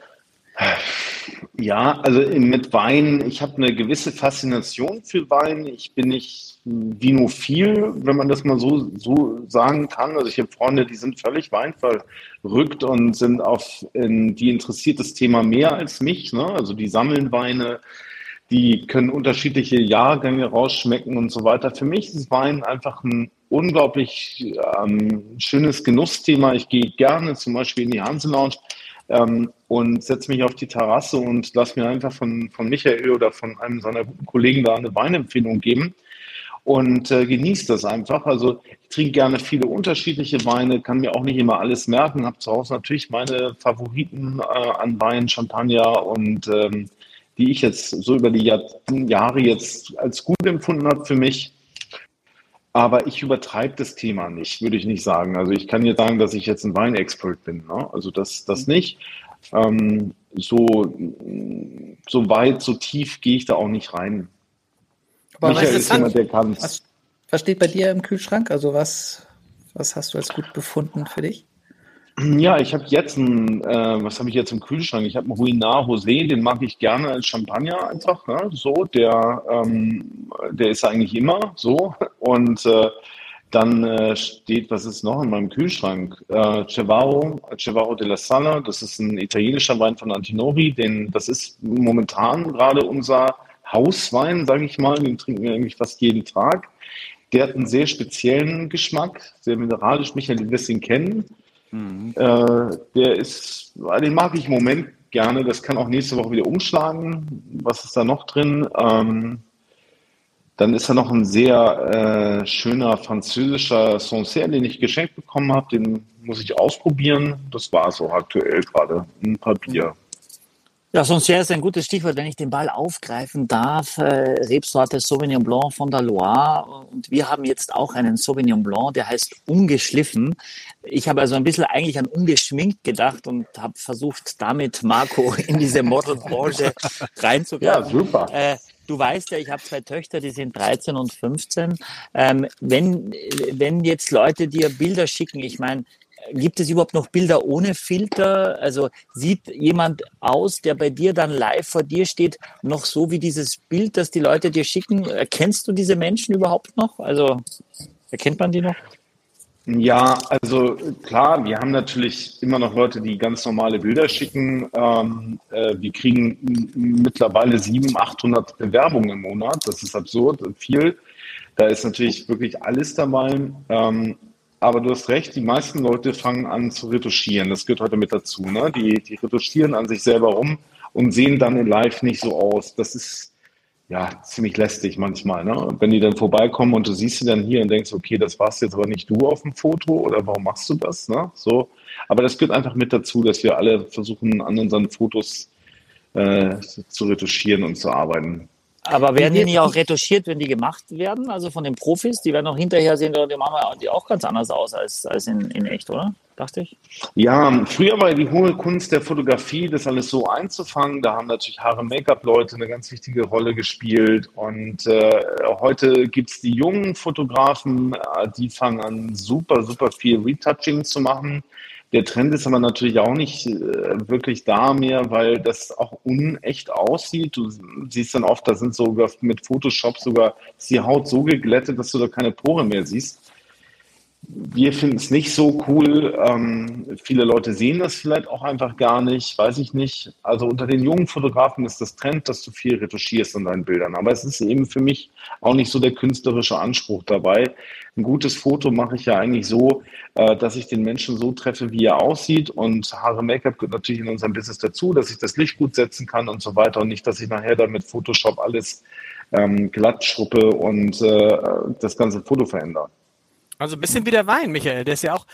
Speaker 6: Ja, also mit Wein, ich habe eine gewisse Faszination für Wein. Ich bin nicht vinophil, wenn man das mal so, so sagen kann. Also ich habe Freunde, die sind völlig weinverrückt und sind auf, in, die interessiert das Thema mehr als mich. Ne? Also die sammeln Weine, die können unterschiedliche Jahrgänge rausschmecken und so weiter. Für mich ist Wein einfach ein unglaublich ähm, schönes Genussthema. Ich gehe gerne zum Beispiel in die Hanse Lounge ähm, und setze mich auf die Terrasse und lasse mir einfach von, von Michael oder von einem seiner guten Kollegen da eine Weinempfehlung geben und äh, genieße das einfach. Also ich trinke gerne viele unterschiedliche Weine, kann mir auch nicht immer alles merken, habe zu Hause natürlich meine Favoriten äh, an Wein, Champagner und ähm, die ich jetzt so über die Jahr Jahre jetzt als gut empfunden habe für mich. Aber ich übertreibe das Thema nicht, würde ich nicht sagen. Also ich kann jetzt sagen, dass ich jetzt ein Weinexpert bin. Ne? Also das, das mhm. nicht. Ähm, so, so weit, so tief gehe ich da auch nicht rein.
Speaker 3: Aber Michael ist jemand, der kann. Was, was steht bei dir im Kühlschrank? Also was, was hast du als gut befunden für dich?
Speaker 6: Ja, ich habe jetzt ein, äh, was habe ich jetzt im Kühlschrank? Ich habe einen Ruinard Rosé, den mag ich gerne als Champagner einfach. Ne? So, der, ähm, der ist eigentlich immer so. (laughs) Und äh, dann äh, steht, was ist noch in meinem Kühlschrank? Äh, Cevaro, Cevaro della Sala, das ist ein italienischer Wein von Antinori. Den, das ist momentan gerade unser Hauswein, sage ich mal. Den trinken wir eigentlich fast jeden Tag. Der hat einen sehr speziellen Geschmack, sehr mineralisch. Michael, wirst ihn kennen. Mhm. Äh, der ist, den mag ich im Moment gerne. Das kann auch nächste Woche wieder umschlagen. Was ist da noch drin? Ähm, dann ist da noch ein sehr äh, schöner französischer Sancerre, den ich geschenkt bekommen habe. Den muss ich ausprobieren. Das war so aktuell gerade. Ein Papier.
Speaker 4: Ja, Sancerre ist ein gutes Stichwort, wenn ich den Ball aufgreifen darf. Äh, Rebsorte Sauvignon Blanc von der Loire. Und wir haben jetzt auch einen Sauvignon Blanc, der heißt ungeschliffen. Ich habe also ein bisschen eigentlich an ungeschminkt gedacht und habe versucht, damit Marco in diese Modelbranche (laughs) reinzugreifen.
Speaker 6: Ja, super.
Speaker 4: Äh, du weißt ja, ich habe zwei Töchter, die sind 13 und 15. Ähm, wenn, wenn jetzt Leute dir Bilder schicken, ich meine, gibt es überhaupt noch Bilder ohne Filter? Also sieht jemand aus, der bei dir dann live vor dir steht, noch so wie dieses Bild, das die Leute dir schicken? Erkennst du diese Menschen überhaupt noch? Also erkennt man die noch?
Speaker 6: Ja, also klar, wir haben natürlich immer noch Leute, die ganz normale Bilder schicken. Ähm, äh, wir kriegen mittlerweile 700, 800 Bewerbungen im Monat. Das ist absurd, viel. Da ist natürlich wirklich alles dabei. Ähm, aber du hast recht, die meisten Leute fangen an zu retuschieren. Das gehört heute mit dazu. Ne? Die, die retuschieren an sich selber rum und sehen dann in Live nicht so aus. Das ist ja ziemlich lästig manchmal. Ne? Wenn die dann vorbeikommen und du siehst sie dann hier und denkst, okay, das warst jetzt aber nicht du auf dem Foto oder warum machst du das? Ne? So. Aber das gehört einfach mit dazu, dass wir alle versuchen, an unseren Fotos äh, zu retuschieren und zu arbeiten.
Speaker 4: Aber werden die nicht auch retuschiert, wenn die gemacht werden? Also von den Profis, die werden auch hinterher sehen, die machen die auch ganz anders aus als, als in, in echt, oder? Dachte ich.
Speaker 6: Ja, früher war die hohe Kunst der Fotografie, das alles so einzufangen. Da haben natürlich Haare Make-up-Leute eine ganz wichtige Rolle gespielt. Und äh, heute gibt es die jungen Fotografen, äh, die fangen an, super, super viel Retouching zu machen. Der Trend ist aber natürlich auch nicht äh, wirklich da mehr, weil das auch unecht aussieht. Du siehst dann oft, da sind sogar mit Photoshop sogar die Haut so geglättet, dass du da keine Pore mehr siehst. Wir finden es nicht so cool. Ähm, viele Leute sehen das vielleicht auch einfach gar nicht, weiß ich nicht. Also unter den jungen Fotografen ist das Trend, dass du viel retuschierst an deinen Bildern. Aber es ist eben für mich auch nicht so der künstlerische Anspruch dabei. Ein gutes Foto mache ich ja eigentlich so, äh, dass ich den Menschen so treffe, wie er aussieht. Und Haare Make-up gehört natürlich in unserem Business dazu, dass ich das Licht gut setzen kann und so weiter. Und nicht, dass ich nachher dann mit Photoshop alles ähm, glatt schruppe und äh, das ganze Foto verändere.
Speaker 5: Also ein bisschen wie der Wein, Michael. Der ist ja auch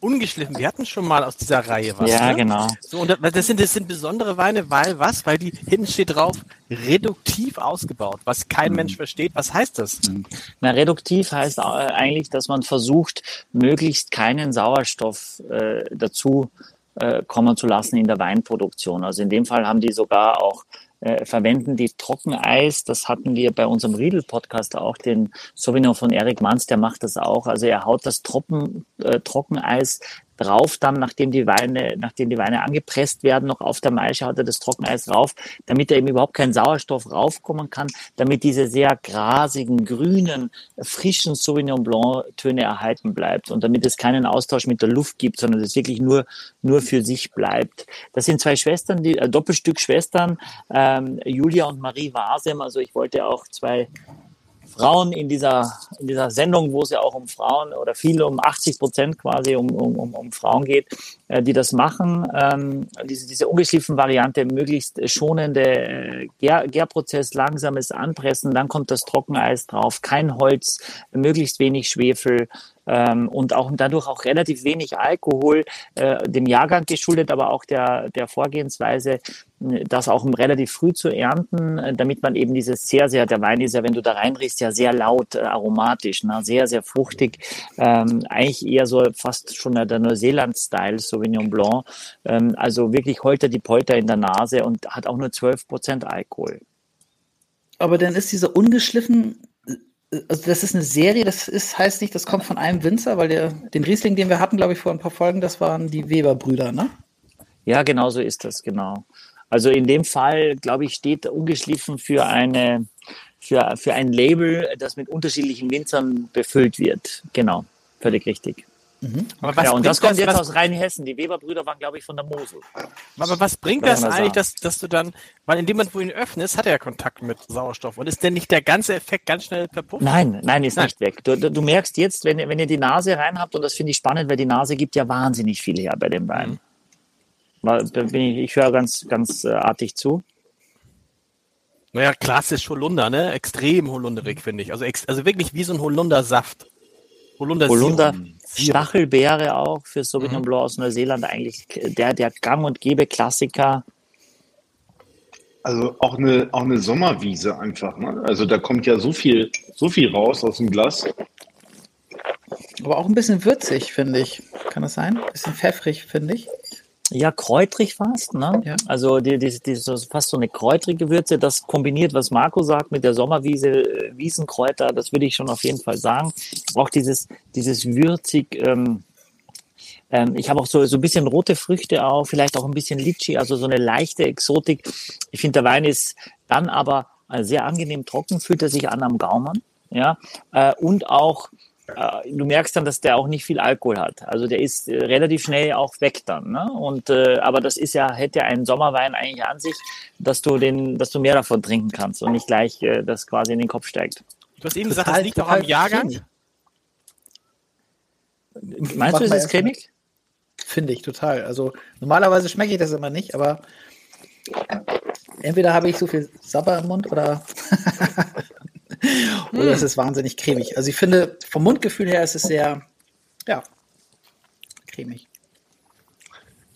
Speaker 5: ungeschliffen. Wir hatten schon mal aus dieser Reihe was.
Speaker 4: Ja,
Speaker 5: ne?
Speaker 4: genau.
Speaker 5: So, und das sind, das sind besondere Weine, weil was? Weil die hinten steht drauf, reduktiv ausgebaut, was kein mhm. Mensch versteht. Was heißt das?
Speaker 4: Mhm. Na, reduktiv heißt eigentlich, dass man versucht, möglichst keinen Sauerstoff äh, dazu äh, kommen zu lassen in der Weinproduktion. Also in dem Fall haben die sogar auch äh, verwenden die Trockeneis. Das hatten wir bei unserem Riedel-Podcast auch, den Sauvignon von Eric Manz, der macht das auch. Also er haut das Trocken, äh, Trockeneis drauf, dann nachdem die Weine, nachdem die Weine angepresst werden, noch auf der Maische hat er das Trockeneis drauf, damit da eben überhaupt kein Sauerstoff raufkommen kann, damit diese sehr grasigen, grünen, frischen Sauvignon Blanc Töne erhalten bleibt und damit es keinen Austausch mit der Luft gibt, sondern es wirklich nur, nur für sich bleibt. Das sind zwei Schwestern, die, äh, Doppelstück Schwestern, ähm, Julia und Marie Wasem, also ich wollte auch zwei Frauen in dieser, in dieser Sendung, wo es ja auch um Frauen oder viel um 80 Prozent quasi um, um, um Frauen geht, äh, die das machen. Ähm, diese, diese ungeschliffen Variante, möglichst schonende äh, Gär, Gärprozess, langsames Anpressen, dann kommt das Trockeneis drauf, kein Holz, möglichst wenig Schwefel, ähm, und auch dadurch auch relativ wenig Alkohol, äh, dem Jahrgang geschuldet, aber auch der, der Vorgehensweise, das auch relativ früh zu ernten, äh, damit man eben dieses sehr, sehr, der Wein ist ja, wenn du da reinriechst, ja sehr laut äh, aromatisch, ne? sehr, sehr fruchtig, ähm, eigentlich eher so fast schon der Neuseeland-Style Sauvignon Blanc, ähm, also wirklich holter die Polter in der Nase und hat auch nur 12 Prozent Alkohol.
Speaker 3: Aber dann ist dieser ungeschliffen also das ist eine Serie, das ist, heißt nicht, das kommt von einem Winzer, weil der, den Riesling, den wir hatten, glaube ich, vor ein paar Folgen, das waren die Weber-Brüder, ne?
Speaker 4: Ja, genau so ist das, genau. Also in dem Fall, glaube ich, steht ungeschliffen für eine, für, für ein Label, das mit unterschiedlichen Winzern befüllt wird. Genau, völlig richtig. Mhm. Aber ja, und das kommt jetzt aus Rheinhessen. Die Weber-Brüder waren, glaube ich, von der Mosel.
Speaker 5: Aber was bringt das eigentlich, dass, dass du dann, weil in dem Moment, wo du ihn öffnest, hat er ja Kontakt mit Sauerstoff. Und ist denn nicht der ganze Effekt ganz schnell verpufft?
Speaker 4: Nein, nein, ist nein. nicht weg. Du, du, merkst jetzt, wenn, wenn ihr die Nase rein habt, und das finde ich spannend, weil die Nase gibt ja wahnsinnig viel her bei dem Wein. Mhm. Ich, ich höre ganz, ganz äh, artig zu.
Speaker 5: Naja, klassisch Holunder, ne? Extrem holunderig, finde ich. Also, also wirklich wie so ein Holundersaft.
Speaker 4: Holunder, Holunder Stachelbeere auch für Sauvignon mhm. Blanc aus Neuseeland eigentlich der, der Gang und Gäbe Klassiker.
Speaker 6: Also auch eine, auch eine Sommerwiese einfach. Ne? Also da kommt ja so viel, so viel raus aus dem Glas.
Speaker 3: Aber auch ein bisschen würzig, finde ich. Kann das sein? Ein bisschen pfeffrig, finde ich.
Speaker 4: Ja, kräutrig fast, ne? Ja. Also die, die, die, fast so eine kräutrige Würze, das kombiniert, was Marco sagt, mit der Sommerwiese, äh, Wiesenkräuter, das würde ich schon auf jeden Fall sagen. Auch dieses, dieses würzig, ähm, Ähm, ich habe auch so, so ein bisschen rote Früchte auch, vielleicht auch ein bisschen Litschi, also so eine leichte Exotik. Ich finde, der Wein ist dann aber sehr angenehm trocken, fühlt er sich an am Gaumen. Ja, äh, und auch äh, du merkst dann, dass der auch nicht viel Alkohol hat. Also der ist äh, relativ schnell auch weg dann. Ne? Und äh, aber das ist ja hätte ja ein Sommerwein eigentlich an sich, dass du den, dass du mehr davon trinken kannst und nicht gleich äh, das quasi in den Kopf steigt.
Speaker 5: Du hast eben gesagt, das liegt auch am Jahrgang.
Speaker 3: Meinst du, ist es cremig? Finde ich total. Also normalerweise schmecke ich das immer nicht, aber entweder habe ich so viel Sabber im Mund oder (laughs) (laughs) (laughs) Oder hm. es ist wahnsinnig cremig. Also ich finde, vom Mundgefühl her ist es sehr, ja, cremig.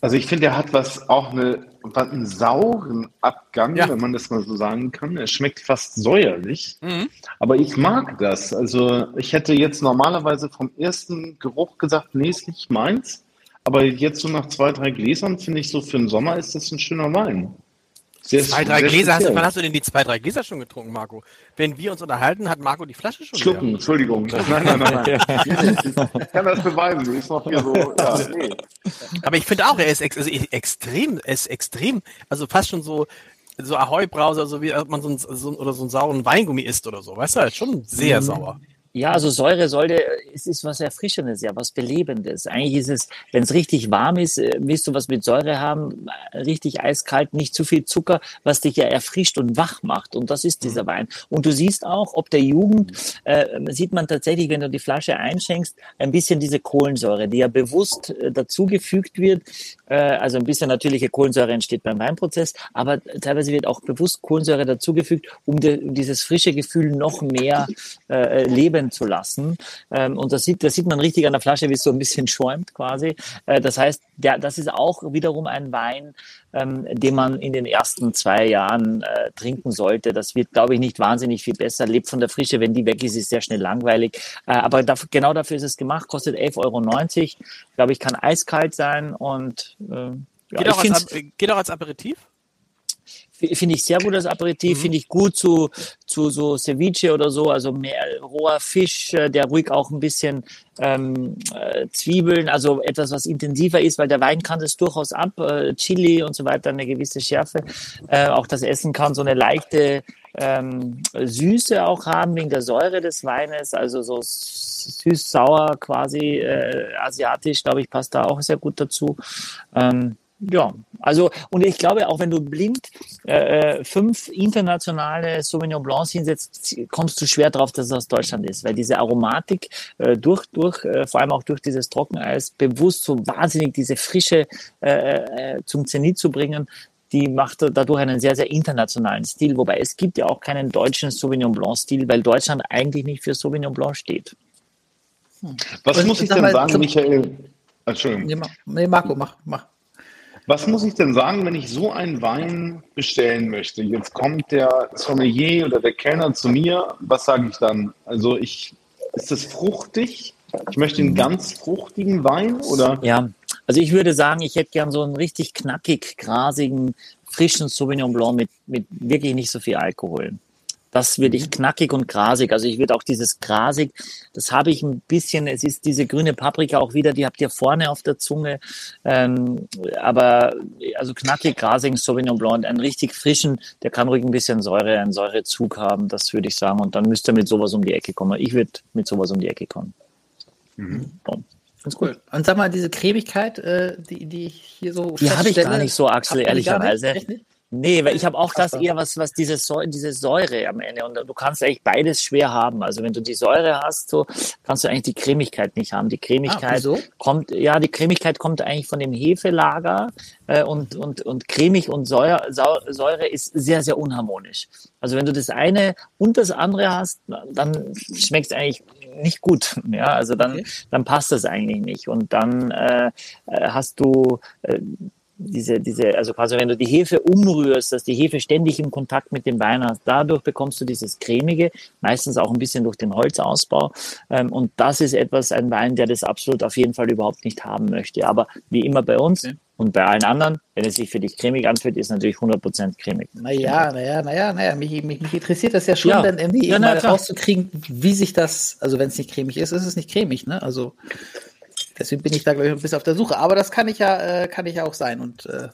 Speaker 6: Also ich finde, er hat was auch eine, einen sauren Abgang, ja. wenn man das mal so sagen kann. Er schmeckt fast säuerlich, mhm. aber ich mag das. Also ich hätte jetzt normalerweise vom ersten Geruch gesagt, nee, ist nicht meins. Aber jetzt so nach zwei, drei Gläsern finde ich so für den Sommer ist das ein schöner Wein.
Speaker 5: Sehr, zwei, drei Gläser. Hast, wann hast du denn die zwei, drei Gläser schon getrunken, Marco? Wenn wir uns unterhalten, hat Marco die Flasche schon
Speaker 6: Schlucken, wieder. Entschuldigung. (laughs) Nein, nein, nein. nein. ich kann das beweisen. Du ist noch hier so. Ja, (laughs) nee.
Speaker 5: Aber ich finde auch, er ist ex also extrem, er ist extrem, also fast schon so, so Ahoi-Brause, so wie man so, ein, so oder so einen sauren Weingummi isst oder so. Weißt du, ist schon sehr mhm. sauer.
Speaker 4: Ja, also Säure sollte, es ist was Erfrischendes, ja, was Belebendes. Eigentlich ist es, wenn es richtig warm ist, äh, willst du was mit Säure haben, richtig eiskalt, nicht zu viel Zucker, was dich ja erfrischt und wach macht. Und das ist dieser mhm. Wein. Und du siehst auch, ob der Jugend, äh, sieht man tatsächlich, wenn du die Flasche einschenkst, ein bisschen diese Kohlensäure, die ja bewusst äh, dazugefügt wird. Äh, also ein bisschen natürliche Kohlensäure entsteht beim Weinprozess, aber teilweise wird auch bewusst Kohlensäure dazugefügt, um, dieses frische Gefühl noch mehr äh, leben zu lassen. Ähm, und das sieht, das sieht man richtig an der Flasche, wie es so ein bisschen schäumt quasi. Äh, das heißt, das ist auch wiederum ein Wein, ähm, den man in den ersten zwei Jahren äh, trinken sollte. Das wird, glaube ich, nicht wahnsinnig viel besser. Lebt von der Frische, wenn die weg ist, ist sehr schnell langweilig. Äh, aber dafür, genau dafür ist es gemacht, kostet 11,90 Euro. Glaube ich, kann eiskalt sein und äh,
Speaker 5: ja, geht, auch als, geht auch als Aperitif?
Speaker 4: finde ich sehr gut als Aperitif, mhm. finde ich gut zu, zu so Ceviche oder so, also mehr roher Fisch, äh, der ruhig auch ein bisschen ähm, äh, Zwiebeln, also etwas, was intensiver ist, weil der Wein kann das durchaus ab, äh, Chili und so weiter, eine gewisse Schärfe. Äh, auch das Essen kann so eine leichte ähm, Süße auch haben wegen der Säure des Weines, also so süß-sauer quasi äh, asiatisch, glaube ich, passt da auch sehr gut dazu. Ähm, ja, also und ich glaube, auch wenn du blind äh, äh, fünf internationale Sauvignon Blancs hinsetzt, kommst du schwer drauf, dass es aus Deutschland ist, weil diese Aromatik äh, durch, durch äh, vor allem auch durch dieses Trockeneis bewusst so wahnsinnig diese Frische äh, äh, zum Zenit zu bringen, die macht dadurch einen sehr, sehr internationalen Stil. Wobei es gibt ja auch keinen deutschen Sauvignon Blanc Stil, weil Deutschland eigentlich nicht für Sauvignon Blanc steht.
Speaker 6: Hm. Was Und muss ich denn sagen, Michael?
Speaker 3: Entschuldigung. Nee, Marco, mach, mach.
Speaker 6: Was muss ich denn sagen, wenn ich so einen Wein bestellen möchte? Jetzt kommt der Sommelier oder der Kellner zu mir. Was sage ich dann? Also ich, ist das fruchtig? Ich möchte einen ganz fruchtigen Wein oder?
Speaker 4: Ja, also ich würde sagen, ich hätte gern so einen richtig knackig, grasigen, frischen Sauvignon Blanc mit, mit wirklich nicht so viel Alkohol. Das würde ich mhm. knackig und grasig. Also ich würde auch dieses grasig, das habe ich ein bisschen, es ist diese grüne Paprika auch wieder, die habt ihr vorne auf der Zunge. Ähm, aber also knackig, grasig, Sauvignon Blanc, einen richtig frischen, der kann ruhig ein bisschen Säure, einen Säurezug haben, das würde ich sagen. Und dann müsste er mit sowas um die Ecke kommen. Ich würde mit sowas um die Ecke kommen.
Speaker 3: Mhm. Ganz cool. Und sag mal, diese Cremigkeit, äh, die, die ich hier so.
Speaker 4: Die habe ich gar nicht so, Axel, ehrlicherweise. Nee, weil ich habe auch das eher was, was diese, Säure, diese Säure am Ende. Und du kannst eigentlich beides schwer haben. Also wenn du die Säure hast, so kannst du eigentlich die Cremigkeit nicht haben. Die Cremigkeit ah, kommt, ja, die Cremigkeit kommt eigentlich von dem Hefelager äh, und, und, und cremig und Säure, Säure ist sehr, sehr unharmonisch. Also wenn du das eine und das andere hast, dann schmeckt es eigentlich nicht gut. (laughs) Ja, also dann, okay. dann passt das eigentlich nicht. Und dann äh, äh hast du äh, diese, diese, also quasi wenn du die Hefe umrührst, dass die Hefe ständig im Kontakt mit dem Wein hast, dadurch bekommst du dieses cremige, meistens auch ein bisschen durch den Holzausbau. Ähm, und das ist etwas, ein Wein, der das absolut auf jeden Fall überhaupt nicht haben möchte. Aber wie immer bei uns okay. und bei allen anderen, wenn es sich für dich cremig anfühlt, ist natürlich 100% cremig.
Speaker 3: Naja, naja, naja, naja, mich, mich, mich interessiert das ja schon, ja. dann irgendwie ja, mal rauszukriegen, wie sich das, also wenn es nicht cremig ist, ist es nicht cremig, ne? Also Deswegen bin ich da, glaube ich, ein bisschen auf der Suche. Aber das kann ich ja, äh, kann ich ja auch sein. Und äh,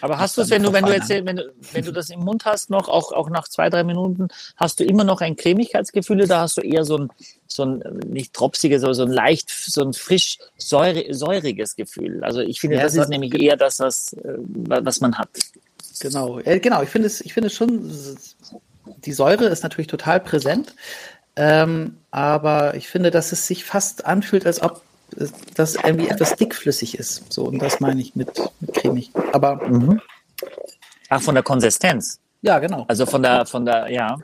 Speaker 4: aber hast du es, wenn du, wenn du jetzt, wenn du, wenn du das im Mund hast, noch, auch, auch nach zwei, drei Minuten, hast du immer noch ein Cremigkeitsgefühl oder hast du eher so ein, so ein, nicht tropsiges, aber so ein leicht, so ein frisch säure, säuriges Gefühl? Also ich finde, ja, das ist nämlich eher das, was, äh, was man hat.
Speaker 3: Genau, äh, genau. Ich finde es, ich finde es schon, die Säure ist natürlich total präsent. Ähm, aber ich finde, dass es sich fast anfühlt, als ob das irgendwie etwas dickflüssig ist. So, und das meine ich mit, mit cremig. Aber. Mhm.
Speaker 4: Ach, von der Konsistenz.
Speaker 3: Ja, genau.
Speaker 4: Also von der, von der, ja.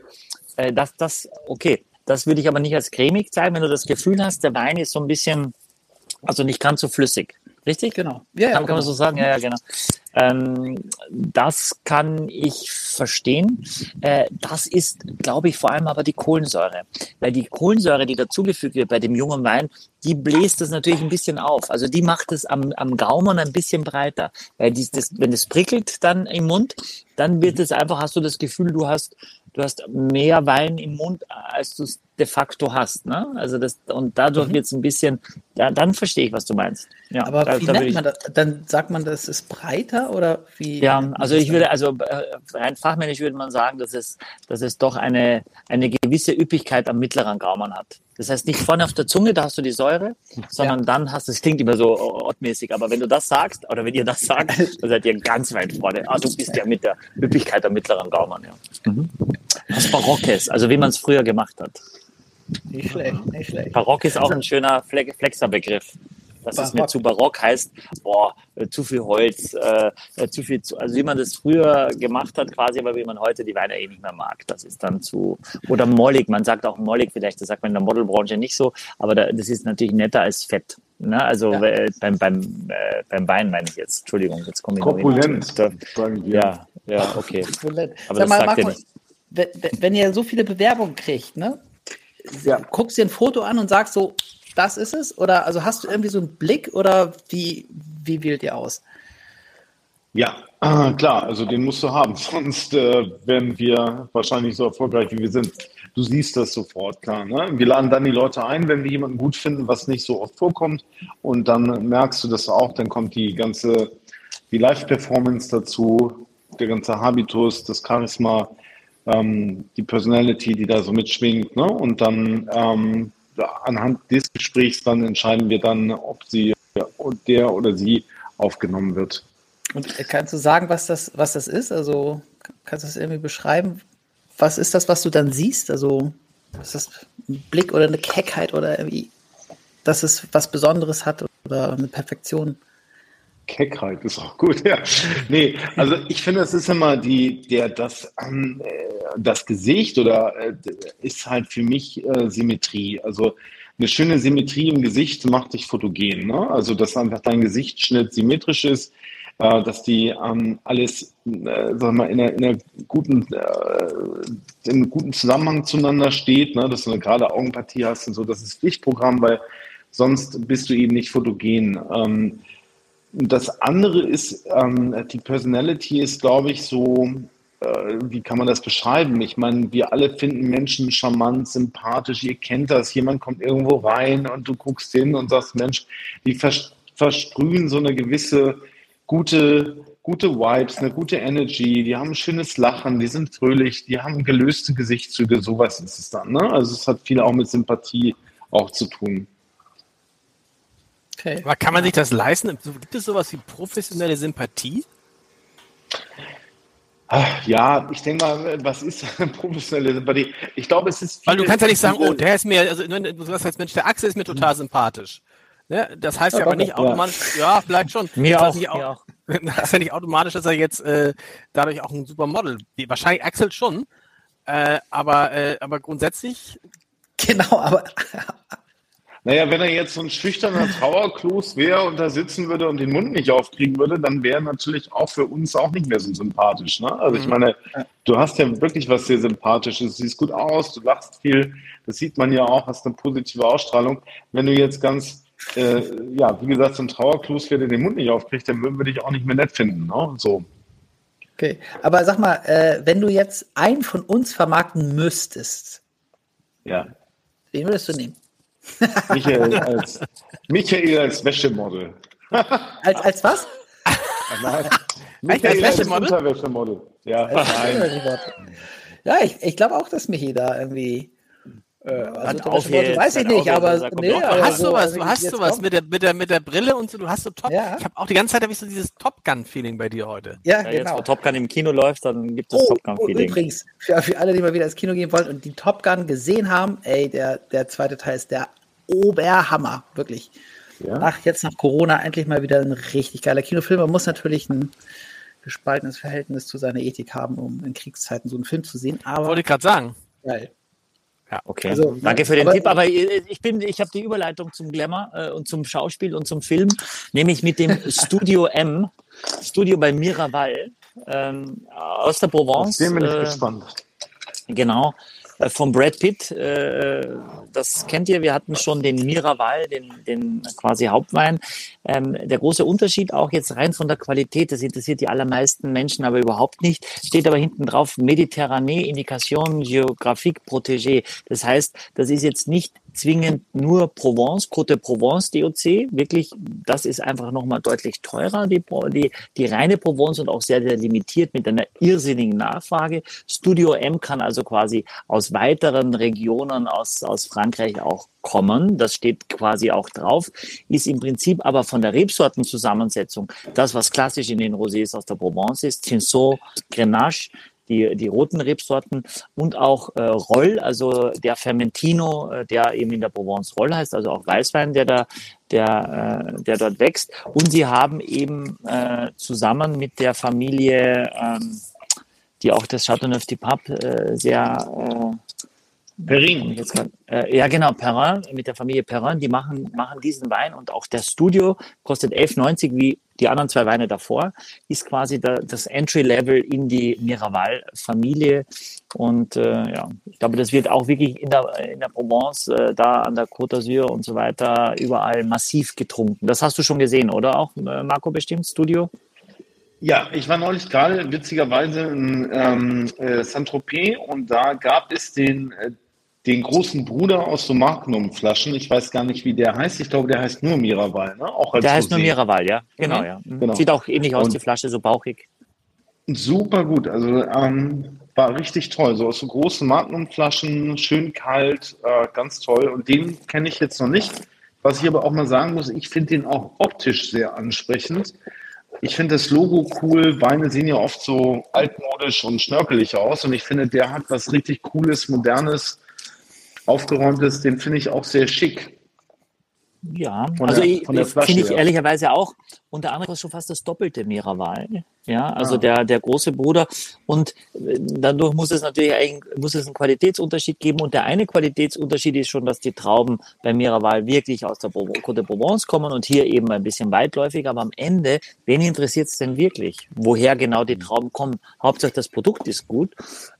Speaker 4: Äh, das, das, okay. Das würde ich aber nicht als cremig zeigen, wenn du das Gefühl hast, der Wein ist so ein bisschen, also nicht ganz so flüssig. Richtig?
Speaker 3: Genau.
Speaker 4: Ja, ja, kann, kann man genau. so sagen? Ja, ja, genau. Ähm, das kann ich verstehen. Äh, das ist, glaube ich, vor allem aber die Kohlensäure. Weil die Kohlensäure, die dazugefügt wird bei dem jungen Wein, die bläst es natürlich ein bisschen auf. Also die macht es am, am Gaumen ein bisschen breiter. Weil dies, das, wenn es prickelt dann im Mund, dann wird es einfach, hast du das Gefühl, du hast, du hast mehr Wein im Mund, als du es de facto hast. Ne? Also das, und dadurch mhm. wird es ein bisschen, ja, dann verstehe ich, was du meinst. Ja,
Speaker 3: Aber da, wie da nennt man das? Dann sagt man, das ist breiter oder wie?
Speaker 4: Ja, also ich würde, also äh, rein fachmännisch würde man sagen, dass es, dass es doch eine, eine gewisse Üppigkeit am mittleren Gaumen hat. Das heißt nicht vorne auf der Zunge, da hast du die Säure, sondern ja. dann hast du, es klingt immer so ortmäßig, aber wenn du das sagst, oder wenn ihr das sagt, (laughs) dann seid ihr ganz weit vorne. Ah, du bist ja mit der Üppigkeit am mittleren Gaumen, ja. Mhm. Was Barockes, also wie man es früher gemacht hat.
Speaker 3: Nicht schlecht, nicht schlecht.
Speaker 4: Barock ist auch ein schöner Flexerbegriff. Dass barock. es mir zu barock heißt, boah, äh, zu viel Holz, äh, äh, zu viel, zu, also wie man das früher gemacht hat, quasi, aber wie man heute die Weine eh nicht mehr mag. Das ist dann zu, oder mollig, man sagt auch mollig vielleicht, das sagt man in der Modelbranche nicht so, aber da, das ist natürlich netter als Fett. Ne? Also ja. äh, beim, beim, äh, beim Wein meine ich jetzt, Entschuldigung, jetzt komme ich
Speaker 6: Korpulent,
Speaker 4: noch hin. Ja, ja, okay.
Speaker 3: Korpulent. Aber Sag das mal, sagt Marco, nicht. Wenn ihr so viele Bewerbungen kriegt, ne? Ja. guckst dir ein Foto an und sagst so, das ist es? Oder also hast du irgendwie so einen Blick oder wie, wie wählt ihr aus?
Speaker 6: Ja, äh, klar, also den musst du haben, (laughs) sonst äh, werden wir wahrscheinlich so erfolgreich, wie wir sind. Du siehst das sofort, klar. Ne? Wir laden dann die Leute ein, wenn wir jemanden gut finden, was nicht so oft vorkommt. Und dann merkst du das auch, dann kommt die ganze, die Live-Performance dazu, der ganze Habitus, das Charisma, ähm, die Personality, die da so mitschwingt. Ne? Und dann ähm, anhand des Gesprächs dann entscheiden wir dann, ob sie der oder sie aufgenommen wird.
Speaker 3: Und kannst du sagen, was das, was das ist? Also kannst du das irgendwie beschreiben? Was ist das, was du dann siehst? Also ist das ein Blick oder eine Keckheit oder irgendwie, dass es was Besonderes hat oder eine Perfektion?
Speaker 6: Keckheit ist auch gut, ja. Nee, also ich finde, es ist immer die, der, das, ähm, äh, das Gesicht oder äh, ist halt für mich äh, Symmetrie. Also eine schöne Symmetrie im Gesicht macht dich fotogen. Ne? Also, dass einfach dein Gesichtsschnitt symmetrisch ist, äh, dass die ähm, alles, äh, sag mal, in einer, in einer guten, äh, in einem guten Zusammenhang zueinander steht, ne? dass du eine gerade Augenpartie hast und so. Das ist Pflichtprogramm, weil sonst bist du eben nicht fotogen. Ähm, das andere ist, ähm, die Personality ist, glaube ich, so, äh, wie kann man das beschreiben? Ich meine, wir alle finden Menschen charmant, sympathisch, ihr kennt das, jemand kommt irgendwo rein und du guckst hin und sagst, Mensch, die vers versprühen so eine gewisse gute, gute Vibes, eine gute Energy, die haben ein schönes Lachen, die sind fröhlich, die haben gelöste Gesichtszüge, sowas ist es dann. Ne? Also es hat viel auch mit Sympathie auch zu tun.
Speaker 5: Okay. Aber kann man sich das leisten? Gibt es sowas wie professionelle Sympathie?
Speaker 6: Ja, ich denke mal, was ist (laughs) professionelle Sympathie? Ich glaube, es ist.
Speaker 5: Weil du kannst ja nicht sagen, oh, der ist mir, also du sagst als Mensch, der Axel ist mir total sympathisch. Ne? Das heißt ja, ja aber nicht automatisch, ja. ja, vielleicht schon.
Speaker 4: Mir
Speaker 5: das
Speaker 4: auch,
Speaker 5: nicht auch, (laughs) Das heißt ja nicht automatisch, dass er jetzt äh, dadurch auch ein Supermodel, wahrscheinlich Axel schon, äh, aber, äh, aber grundsätzlich.
Speaker 3: Genau, aber
Speaker 6: naja, wenn er jetzt so ein schüchterner Trauerklos wäre und da sitzen würde und den Mund nicht aufkriegen würde, dann wäre er natürlich auch für uns auch nicht mehr so sympathisch. Ne? Also ich mhm. meine, du hast ja wirklich was sehr Sympathisches, du siehst gut aus, du lachst viel, das sieht man ja auch, hast eine positive Ausstrahlung. Wenn du jetzt ganz, äh, ja, wie gesagt, so ein Trauerklos wäre, der den Mund nicht aufkriegt, dann würden wir dich auch nicht mehr nett finden. Ne? So.
Speaker 3: Okay, aber sag mal, äh, wenn du jetzt einen von uns vermarkten müsstest,
Speaker 6: ja.
Speaker 3: wen würdest du nehmen?
Speaker 6: Michael als, Michael als Wäschemodel.
Speaker 3: als, als was?
Speaker 6: Nein.
Speaker 5: Michael als Wäschemodel?
Speaker 6: Unterwäschemodel. Ja,
Speaker 3: nein. Ja, ich, ich glaube auch, dass Michi da irgendwie
Speaker 4: äh, also auf jetzt,
Speaker 3: weiß ich nicht, aber nee,
Speaker 5: du hast sowas, du hast sowas mit der, mit, der, mit der Brille und so, du hast so Top. Ja. Ich habe auch die ganze Zeit habe ich so dieses Top Gun Feeling bei dir heute.
Speaker 4: Ja, ja genau. Jetzt, wo Top Gun im Kino läuft, dann gibt es oh, Top Gun Feeling.
Speaker 3: Oh, übrigens, für, für alle, die mal wieder ins Kino gehen wollen und die Top Gun gesehen haben, ey, der, der zweite Teil ist der Oberhammer, wirklich. Ja. Nach, jetzt nach Corona endlich mal wieder ein richtig geiler Kinofilm. Man muss natürlich ein gespaltenes Verhältnis zu seiner Ethik haben, um in Kriegszeiten so einen Film zu sehen. Aber
Speaker 5: Wollte ich gerade sagen.
Speaker 3: Geil.
Speaker 4: Ja, okay. Also, Danke für den aber, Tipp. Aber ich bin, ich habe die Überleitung zum Glamour äh, und zum Schauspiel und zum Film, nämlich mit dem (laughs) Studio M, Studio bei Miraval ähm, aus der Provence.
Speaker 6: Auf den bin ich äh, gespannt.
Speaker 4: Genau. Äh, von Brad Pitt. Äh, das kennt ihr. Wir hatten schon den Miraval, den, den quasi Hauptwein. Ähm, der große Unterschied auch jetzt rein von der Qualität, das interessiert die allermeisten Menschen aber überhaupt nicht, steht aber hinten drauf Mediterranee Indication Géographique Protégée. Das heißt, das ist jetzt nicht zwingend nur Provence, Côte de Provence DOC. Wirklich, das ist einfach nochmal deutlich teurer, die, die, die reine Provence und auch sehr, sehr limitiert mit einer irrsinnigen Nachfrage. Studio M kann also quasi aus weiteren Regionen aus, aus Frankreich auch kommen. Das steht quasi auch drauf. Ist im Prinzip aber von der Rebsortenzusammensetzung das, was klassisch in den Rosés aus der Provence ist. Tinsault, Grenache, die, die roten Rebsorten und auch äh, Roll, also der Fermentino, äh, der eben in der Provence Roll heißt, also auch Weißwein, der da, der, äh, der dort wächst. Und sie haben eben äh, zusammen mit der Familie, ähm, die auch das Chateauneuf du Pape äh, sehr äh,
Speaker 6: Perrin.
Speaker 4: Äh, ja, genau, Perrin, mit der Familie Perrin, die machen, machen diesen Wein und auch der Studio kostet 11,90 wie die anderen zwei Weine davor, ist quasi da, das Entry-Level in die Miraval-Familie. Und äh, ja, ich glaube, das wird auch wirklich in der, in der Provence, äh, da an der Côte d'Azur und so weiter, überall massiv getrunken. Das hast du schon gesehen, oder auch, äh, Marco, bestimmt, Studio?
Speaker 6: Ja, ich war neulich gerade witzigerweise in ähm, äh, Saint-Tropez und da gab es den äh, den großen Bruder aus so Magnum-Flaschen. Ich weiß gar nicht, wie der heißt. Ich glaube, der heißt nur Miraval, ne?
Speaker 4: Auch als der heißt nur Miraval, ja. Genau, mhm. ja. Genau. Sieht auch ähnlich aus, Und die Flasche, so bauchig.
Speaker 6: Super gut. Also ähm, war richtig toll. So aus so großen Magnum-Flaschen, schön kalt, äh, ganz toll. Und den kenne ich jetzt noch nicht. Was ich aber auch mal sagen muss, ich finde den auch optisch sehr ansprechend. Ich finde das Logo cool. Weine sehen ja oft so altmodisch und schnörkelig aus. Und ich finde, der hat was richtig Cooles, Modernes aufgeräumt ist, den finde ich auch sehr schick.
Speaker 4: Ja, von also finde ich ehrlicherweise auch. Unter anderem schon fast das doppelte Miraval. Ja, also ja. Der, der große Bruder. Und äh, dadurch muss es natürlich ein, muss es einen Qualitätsunterschied geben. Und der eine Qualitätsunterschied ist schon, dass die Trauben bei Miraval wirklich aus der Côte de Provence kommen und hier eben ein bisschen weitläufig. Aber am Ende, wen interessiert es denn wirklich? Woher genau die Trauben kommen? Hauptsache das Produkt ist gut.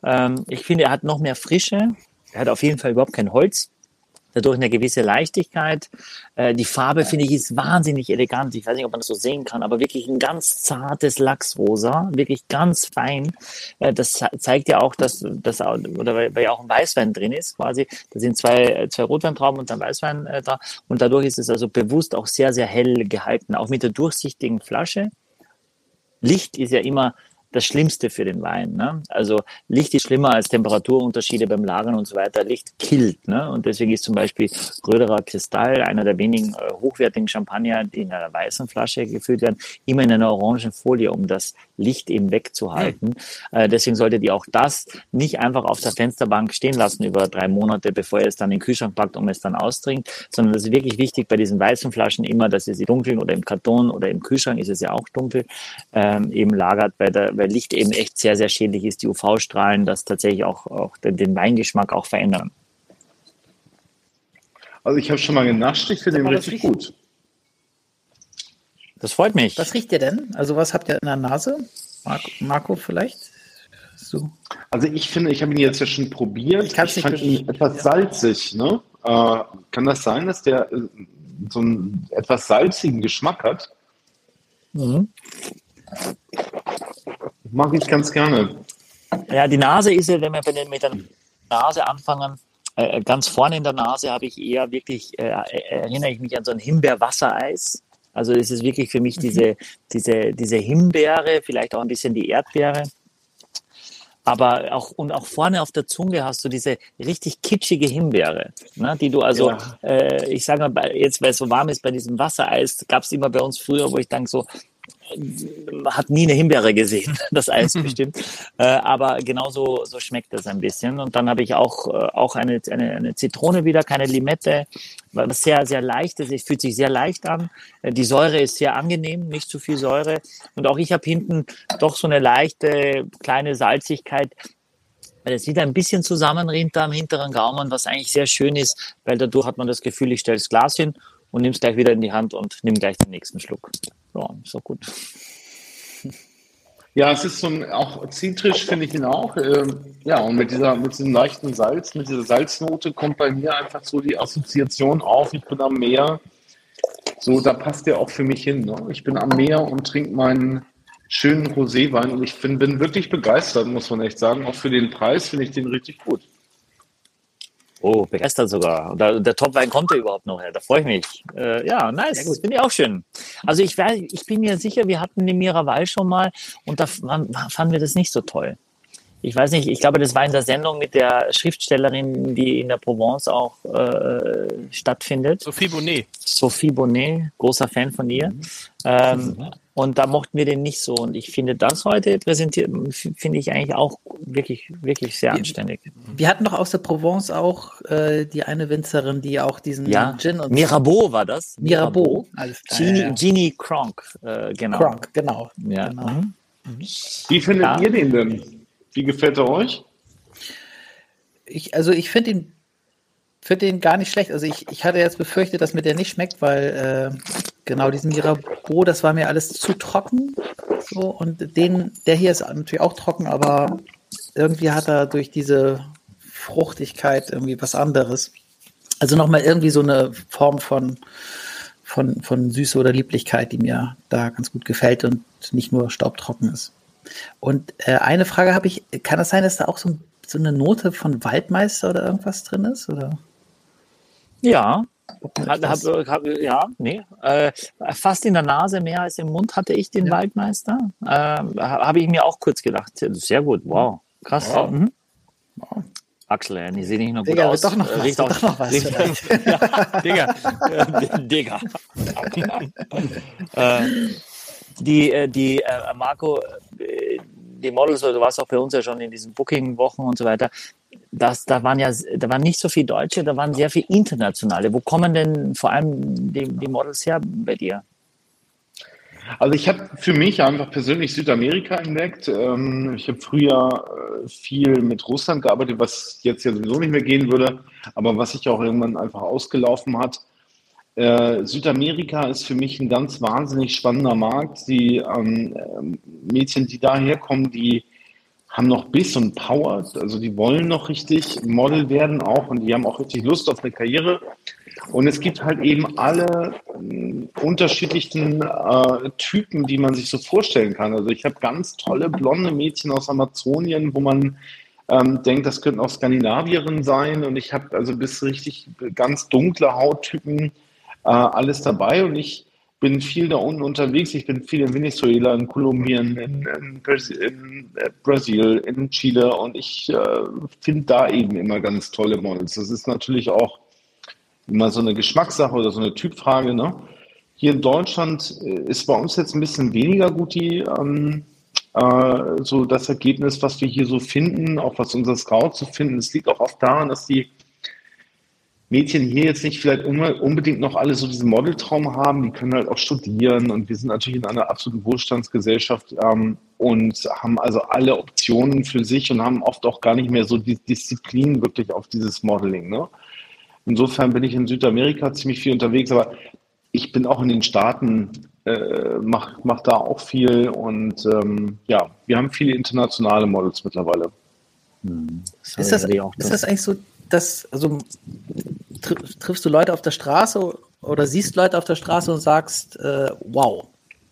Speaker 4: Ähm, ich finde, er hat noch mehr Frische. Er hat auf jeden Fall überhaupt kein Holz. Dadurch eine gewisse Leichtigkeit. Äh, die Farbe, finde ich, ist wahnsinnig elegant. Ich weiß nicht, ob man das so sehen kann, aber wirklich ein ganz zartes Lachsrosa, wirklich ganz fein. Äh, das zeigt ja auch, dass das, oder weil ja auch ein Weißwein drin ist, quasi. Da sind zwei, zwei Rotweintrauben und ein Weißwein äh, da. Und dadurch ist es also bewusst auch sehr, sehr hell gehalten. Auch mit der durchsichtigen Flasche. Licht ist ja immer das Schlimmste für den Wein. Ne? Also Licht ist schlimmer als Temperaturunterschiede beim Lagern und so weiter. Licht killt. Ne? Und deswegen ist zum Beispiel Röderer Kristall, einer der wenigen äh, hochwertigen Champagner, die in einer weißen Flasche gefüllt werden, immer in einer orangen Folie, um das Licht eben wegzuhalten. Mhm. Äh, deswegen solltet ihr auch das nicht einfach auf der Fensterbank stehen lassen über drei Monate, bevor ihr es dann in den Kühlschrank packt, um es dann austrinkt, sondern das ist wirklich wichtig bei diesen weißen Flaschen immer, dass ihr sie dunkeln oder im Karton oder im Kühlschrank ist es ja auch dunkel, ähm, eben lagert, weil, der, weil Licht eben echt sehr, sehr schädlich ist, die UV-Strahlen, das tatsächlich auch, auch den, Weingeschmack auch verändern.
Speaker 6: Also ich habe schon mal genascht, ich finde den richtig gut.
Speaker 4: Das freut mich.
Speaker 3: Was riecht ihr denn? Also was habt ihr in der Nase? Marco, Marco vielleicht?
Speaker 6: So. Also ich finde, ich habe ihn jetzt ja schon probiert. Ich, ich fand ihn etwas salzig. Ne? Äh, kann das sein, dass der äh, so einen etwas salzigen Geschmack hat? Mhm. Mag ich ganz gerne.
Speaker 4: Ja, die Nase ist ja, wenn wir mit der Nase anfangen, äh, ganz vorne in der Nase habe ich eher wirklich, äh, erinnere ich mich an so ein Himbeerwassereis. Also es ist wirklich für mich mhm. diese, diese, diese Himbeere, vielleicht auch ein bisschen die Erdbeere. Aber auch, und auch vorne auf der Zunge hast du diese richtig kitschige Himbeere, ne, die du also, ja. äh, ich sage mal, jetzt, weil es so warm ist, bei diesem Wassereis, gab es immer bei uns früher, wo ich denke so, hat nie eine Himbeere gesehen, (laughs) das Eis bestimmt. Äh, aber genauso so schmeckt das ein bisschen. Und dann habe ich auch, äh, auch eine, eine, eine Zitrone wieder, keine Limette, was sehr, sehr leicht ist. Es fühlt sich sehr leicht an. Äh, die Säure ist sehr angenehm, nicht zu viel Säure. Und auch ich habe hinten doch so eine leichte kleine Salzigkeit, weil es wieder ein bisschen zusammenrinnt da am hinteren Gaumen, was eigentlich sehr schön ist, weil dadurch hat man das Gefühl, ich stelle das Glas hin und nimm es gleich wieder in die Hand und nimm gleich den nächsten Schluck. Ja, so gut.
Speaker 6: Ja, es ist so ein, auch zitrisch, finde ich ihn auch. Ähm, ja, und mit dieser, mit diesem leichten Salz, mit dieser Salznote kommt bei mir einfach so die Assoziation auf, ich bin am Meer. So, da passt der auch für mich hin. Ne? Ich bin am Meer und trinke meinen schönen Roséwein und ich bin, bin wirklich begeistert, muss man echt sagen. Auch für den Preis finde ich den richtig gut.
Speaker 4: Oh, begeistert sogar. Der, der Topwein kommt ja überhaupt noch her. Da freue ich mich. Äh, ja, nice. Ja, Finde ich auch schön. Also ich, wär, ich bin mir sicher, wir hatten den Miraval schon mal und da fanden wir das nicht so toll. Ich weiß nicht, ich glaube, das war in der Sendung mit der Schriftstellerin, die in der Provence auch äh, stattfindet.
Speaker 5: Sophie Bonnet.
Speaker 4: Sophie Bonnet, großer Fan von ihr. Mhm. Ähm, mhm. Und da mochten wir den nicht so. Und ich finde das heute präsentiert, finde ich eigentlich auch wirklich, wirklich sehr anständig.
Speaker 3: Wir hatten doch aus der Provence auch äh, die eine Winzerin, die auch diesen
Speaker 4: ja, Gin und Mirabeau war das.
Speaker 3: Mirabeau.
Speaker 4: Genie, ja. Genie Kronk, äh, genau. Kronk,
Speaker 3: genau.
Speaker 4: Ja.
Speaker 3: genau. Mhm.
Speaker 6: Wie findet ja. ihr den denn? Wie gefällt er euch?
Speaker 3: Ich, also ich finde ihn finde den gar nicht schlecht. Also ich, ich hatte jetzt befürchtet, dass mir der nicht schmeckt, weil äh, genau diesen Mirabeau, das war mir alles zu trocken. So, und den, der hier ist natürlich auch trocken, aber irgendwie hat er durch diese Fruchtigkeit irgendwie was anderes. Also nochmal irgendwie so eine Form von, von, von Süße oder Lieblichkeit, die mir da ganz gut gefällt und nicht nur staubtrocken ist. Und äh, eine Frage habe ich, kann es sein, dass da auch so, so eine Note von Waldmeister oder irgendwas drin ist? Oder?
Speaker 4: Ja, hab, hab, ja, nee. Äh, fast in der Nase mehr als im Mund hatte ich den ja. Waldmeister. Äh, Habe ich mir auch kurz gedacht. Sehr gut, wow. Krass. Wow. Mhm. wow. Axel, ich sehe nicht noch gut Digga, aus.
Speaker 3: Doch noch was, riecht auch, doch noch was riecht, (laughs)
Speaker 4: ja, Digga. (laughs) Digga. äh, die, äh, die äh, Marco, äh, die Models, du warst auch bei uns ja schon in diesen Booking-Wochen und so weiter, das, da waren ja, da waren nicht so viele Deutsche, da waren sehr viele internationale. Wo kommen denn vor allem die, die Models her bei dir?
Speaker 6: Also ich habe für mich einfach persönlich Südamerika entdeckt. Ähm, ich habe früher äh, viel mit Russland gearbeitet, was jetzt ja sowieso nicht mehr gehen würde, aber was sich auch irgendwann einfach ausgelaufen hat. Äh, Südamerika ist für mich ein ganz wahnsinnig spannender Markt. Die ähm, Mädchen, die daherkommen, die haben noch Biss und Power, also die wollen noch richtig Model werden auch und die haben auch richtig Lust auf eine Karriere. Und es gibt halt eben alle äh, unterschiedlichen äh, Typen, die man sich so vorstellen kann. Also ich habe ganz tolle blonde Mädchen aus Amazonien, wo man ähm, denkt, das könnten auch Skandinavierinnen sein. Und ich habe also bis richtig ganz dunkle Hauttypen äh, alles dabei. Und ich bin viel da unten unterwegs. Ich bin viel in Venezuela, in Kolumbien, in, in, in äh, Brasil, in Chile und ich äh, finde da eben immer ganz tolle Models. Das ist natürlich auch immer so eine Geschmackssache oder so eine Typfrage. Ne? Hier in Deutschland äh, ist bei uns jetzt ein bisschen weniger gut die, ähm, äh, so das Ergebnis, was wir hier so finden, auch was unser Scout so finden. Es liegt auch oft daran, dass die Mädchen hier jetzt nicht vielleicht unbedingt noch alle so diesen Modeltraum haben, die können halt auch studieren und wir sind natürlich in einer absoluten Wohlstandsgesellschaft ähm, und haben also alle Optionen für sich und haben oft auch gar nicht mehr so die Disziplin wirklich auf dieses Modeling. Ne? Insofern bin ich in Südamerika ziemlich viel unterwegs, aber ich bin auch in den Staaten, äh, mach, mach da auch viel und ähm, ja, wir haben viele internationale Models mittlerweile.
Speaker 3: Hm. Ist, das, ist das eigentlich so das, also triffst du Leute auf der Straße oder siehst Leute auf der Straße und sagst, äh, wow,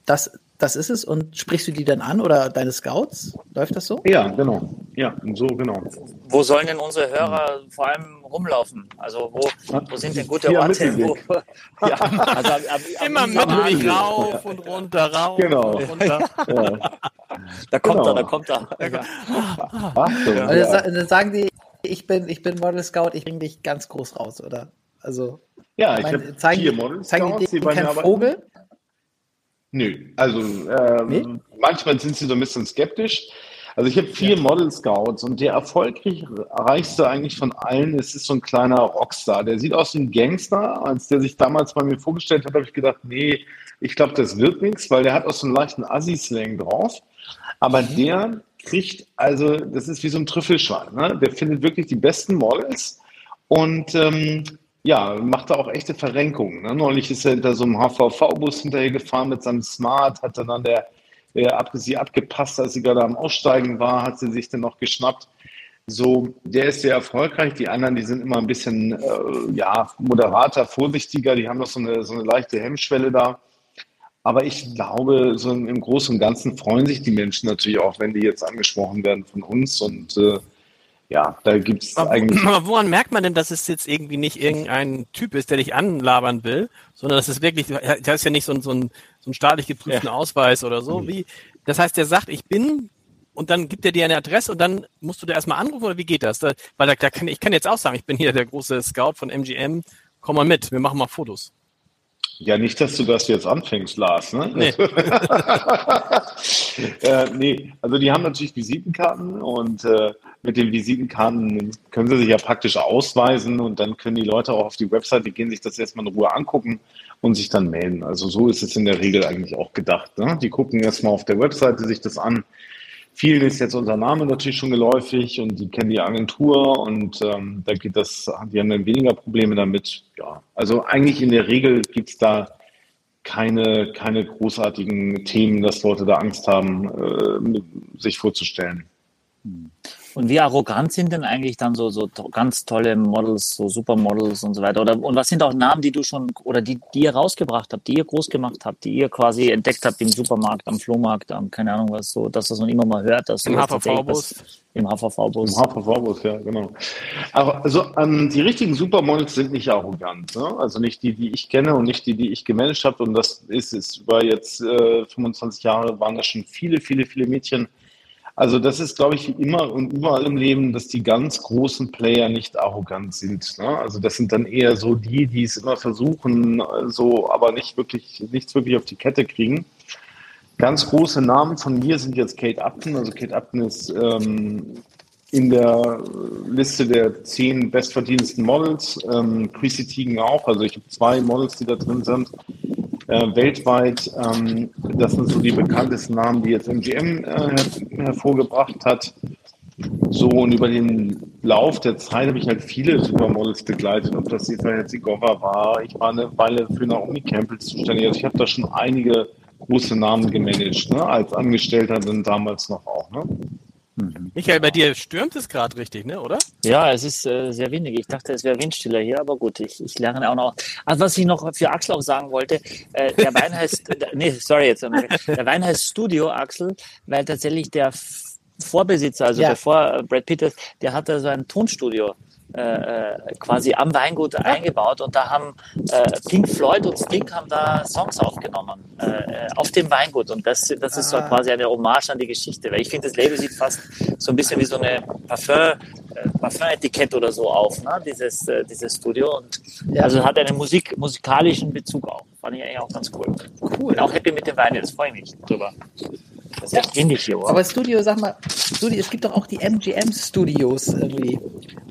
Speaker 3: das, das ist es und sprichst du die dann an oder deine Scouts? Läuft das so?
Speaker 6: Ja, genau. Ja, so genau.
Speaker 4: Wo sollen denn unsere Hörer vor allem rumlaufen? Also wo, wo sind denn gute
Speaker 6: Hier,
Speaker 4: Orte? Wo, (laughs) ja, also, ab, ab,
Speaker 5: Immer mittig rauf und runter, rauf
Speaker 6: Genau.
Speaker 5: und runter. (laughs)
Speaker 6: Ja.
Speaker 4: Da kommt
Speaker 6: Genau.
Speaker 4: er, da kommt er.
Speaker 6: Achtung,
Speaker 3: Also
Speaker 6: ja.
Speaker 3: dann sagen die, ich bin, ich bin Model Scout, ich bringe dich ganz groß raus, oder? Also
Speaker 6: ja, ich
Speaker 3: mein,
Speaker 6: habe
Speaker 3: zeigen,
Speaker 6: vier Models
Speaker 3: zeigen
Speaker 6: Scouts,
Speaker 3: die
Speaker 6: arbeiten.
Speaker 3: Vogel?
Speaker 6: Nö, also ähm,
Speaker 3: Nee?
Speaker 6: manchmal sind sie so ein bisschen skeptisch. Also ich habe vier Model Scouts und der erfolgreichste eigentlich von allen, es ist so ein kleiner Rockstar. Der sieht aus wie ein Gangster. Als der sich damals bei mir vorgestellt hat, habe ich gedacht, nee, ich glaube, das wird nichts, weil der hat auch so einen leichten Assi-Slang drauf. Aber der kriegt, also das ist wie so ein Trüffelschwein. Ne? Der findet wirklich die besten Models und ähm, ja, macht da auch echte Verrenkungen. Ne? Neulich ist er hinter so einem HVV-Bus hinterher gefahren mit seinem Smart, hat dann an der, der ab, sie abgepasst, als sie gerade am Aussteigen war, hat sie sich dann noch geschnappt. So, der ist sehr erfolgreich. Die anderen, die sind immer ein bisschen äh, ja, moderater, vorsichtiger, die haben noch so eine, so eine leichte Hemmschwelle da. Aber ich glaube, so im Großen und Ganzen freuen sich die Menschen natürlich auch, wenn die jetzt angesprochen werden von uns. Und äh, ja, da gibt es eigentlich.
Speaker 5: aber woran merkt man denn, dass es jetzt irgendwie nicht irgendein Typ ist, der dich anlabern will, sondern dass es wirklich, da ist ja nicht so ein, so ein, so ein staatlich geprüften Ausweis oder so. Wie, das heißt, der sagt, ich bin und dann gibt er dir eine Adresse und dann musst du da erstmal anrufen oder wie geht das? Da, weil da, da kann, ich kann jetzt auch sagen, ich bin hier der große Scout von MGM, komm mal mit, wir machen mal Fotos.
Speaker 6: Ja, nicht, dass du das jetzt anfängst, Lars. Ne?
Speaker 5: Nee. (laughs)
Speaker 6: äh, nee, also die haben natürlich Visitenkarten und äh, mit den Visitenkarten können sie sich ja praktisch ausweisen und dann können die Leute auch auf die Website, die gehen sich das erstmal in Ruhe angucken und sich dann melden. Also so ist es in der Regel eigentlich auch gedacht. Ne? Die gucken erstmal auf der Webseite sich das an. Vielen ist jetzt unser Name natürlich schon geläufig und die kennen die Agentur und ähm, da geht das, die haben dann weniger Probleme damit. Ja, also eigentlich in der Regel gibt es da keine, keine großartigen Themen, dass Leute da Angst haben, äh, sich vorzustellen.
Speaker 4: Und wie arrogant sind denn eigentlich dann so, so to- ganz tolle Models, so Supermodels und so weiter? Oder, und was sind auch Namen, die du schon, oder die, die ihr rausgebracht habt, die ihr groß gemacht habt, die ihr quasi entdeckt habt im Supermarkt, am Flohmarkt, am, keine Ahnung was, so, dass das man immer mal hört, dass
Speaker 5: Im HVV-Bus.
Speaker 4: Im HVV-Bus.
Speaker 6: Im HVV-Bus, ja, genau. Aber also ähm, die richtigen Supermodels sind nicht arrogant. Ne? Also nicht die, die ich kenne und nicht die, die ich gemanagt habe. Und das ist es über jetzt äh, 25 Jahre waren das schon viele, viele, viele Mädchen. Also das ist, glaube ich, immer und überall im Leben, dass die ganz großen Player nicht arrogant sind. Ne? Also das sind dann eher so die, die es immer versuchen, so, aber nicht wirklich, nichts wirklich auf die Kette kriegen. Ganz große Namen von mir sind jetzt Kate Upton. Also Kate Upton ist ähm, in der Liste der zehn bestverdienendsten Models. Ähm, Chrissy Teigen auch. Also ich habe zwei Models, die da drin sind. Äh, weltweit, ähm, das sind so die bekanntesten Namen, die jetzt MGM äh, her hervorgebracht hat. So, und über den Lauf der Zeit habe ich halt viele Supermodels begleitet, ob das Eva Herzigova war. Ich war eine Weile für Naomi Campbell zuständig. Also ich habe da schon einige große Namen gemanagt, ne? als Angestellter dann damals noch auch. Ne?
Speaker 5: Michael, bei dir stürmt es gerade richtig, ne, oder?
Speaker 4: Ja, es ist äh, sehr windig. Ich dachte, es wäre windstiller hier, aber gut, ich, ich lerne auch noch. Also was ich noch für Axel auch sagen wollte, äh, der Wein heißt, (laughs) äh, nee, sorry jetzt, der Wein heißt Studio Axel, weil tatsächlich der Vorbesitzer, also
Speaker 3: Ja.
Speaker 4: bevor äh, Brad ist, der hatte so ein Tonstudio äh, äh, quasi am Weingut eingebaut und da haben äh, Pink Floyd und Sting haben da Songs aufgenommen äh, äh, auf dem Weingut und das, das ist so
Speaker 3: Ah.
Speaker 4: quasi eine Hommage an die Geschichte, weil ich finde, das Label sieht fast so ein bisschen wie so eine Parfum, äh, Parfum-Etikett oder so auf, ne? dieses, dieses Studio und
Speaker 3: Ja.
Speaker 4: also hat einen Musik, musikalischen Bezug auch. Fand ich eigentlich auch ganz cool. Cool. Bin auch happy mit dem Wein, jetzt freue ich mich drüber. Das ist echt windig hier, oder?
Speaker 3: Aber Studio, sag mal, Studio, es gibt doch auch die MGM Studios irgendwie.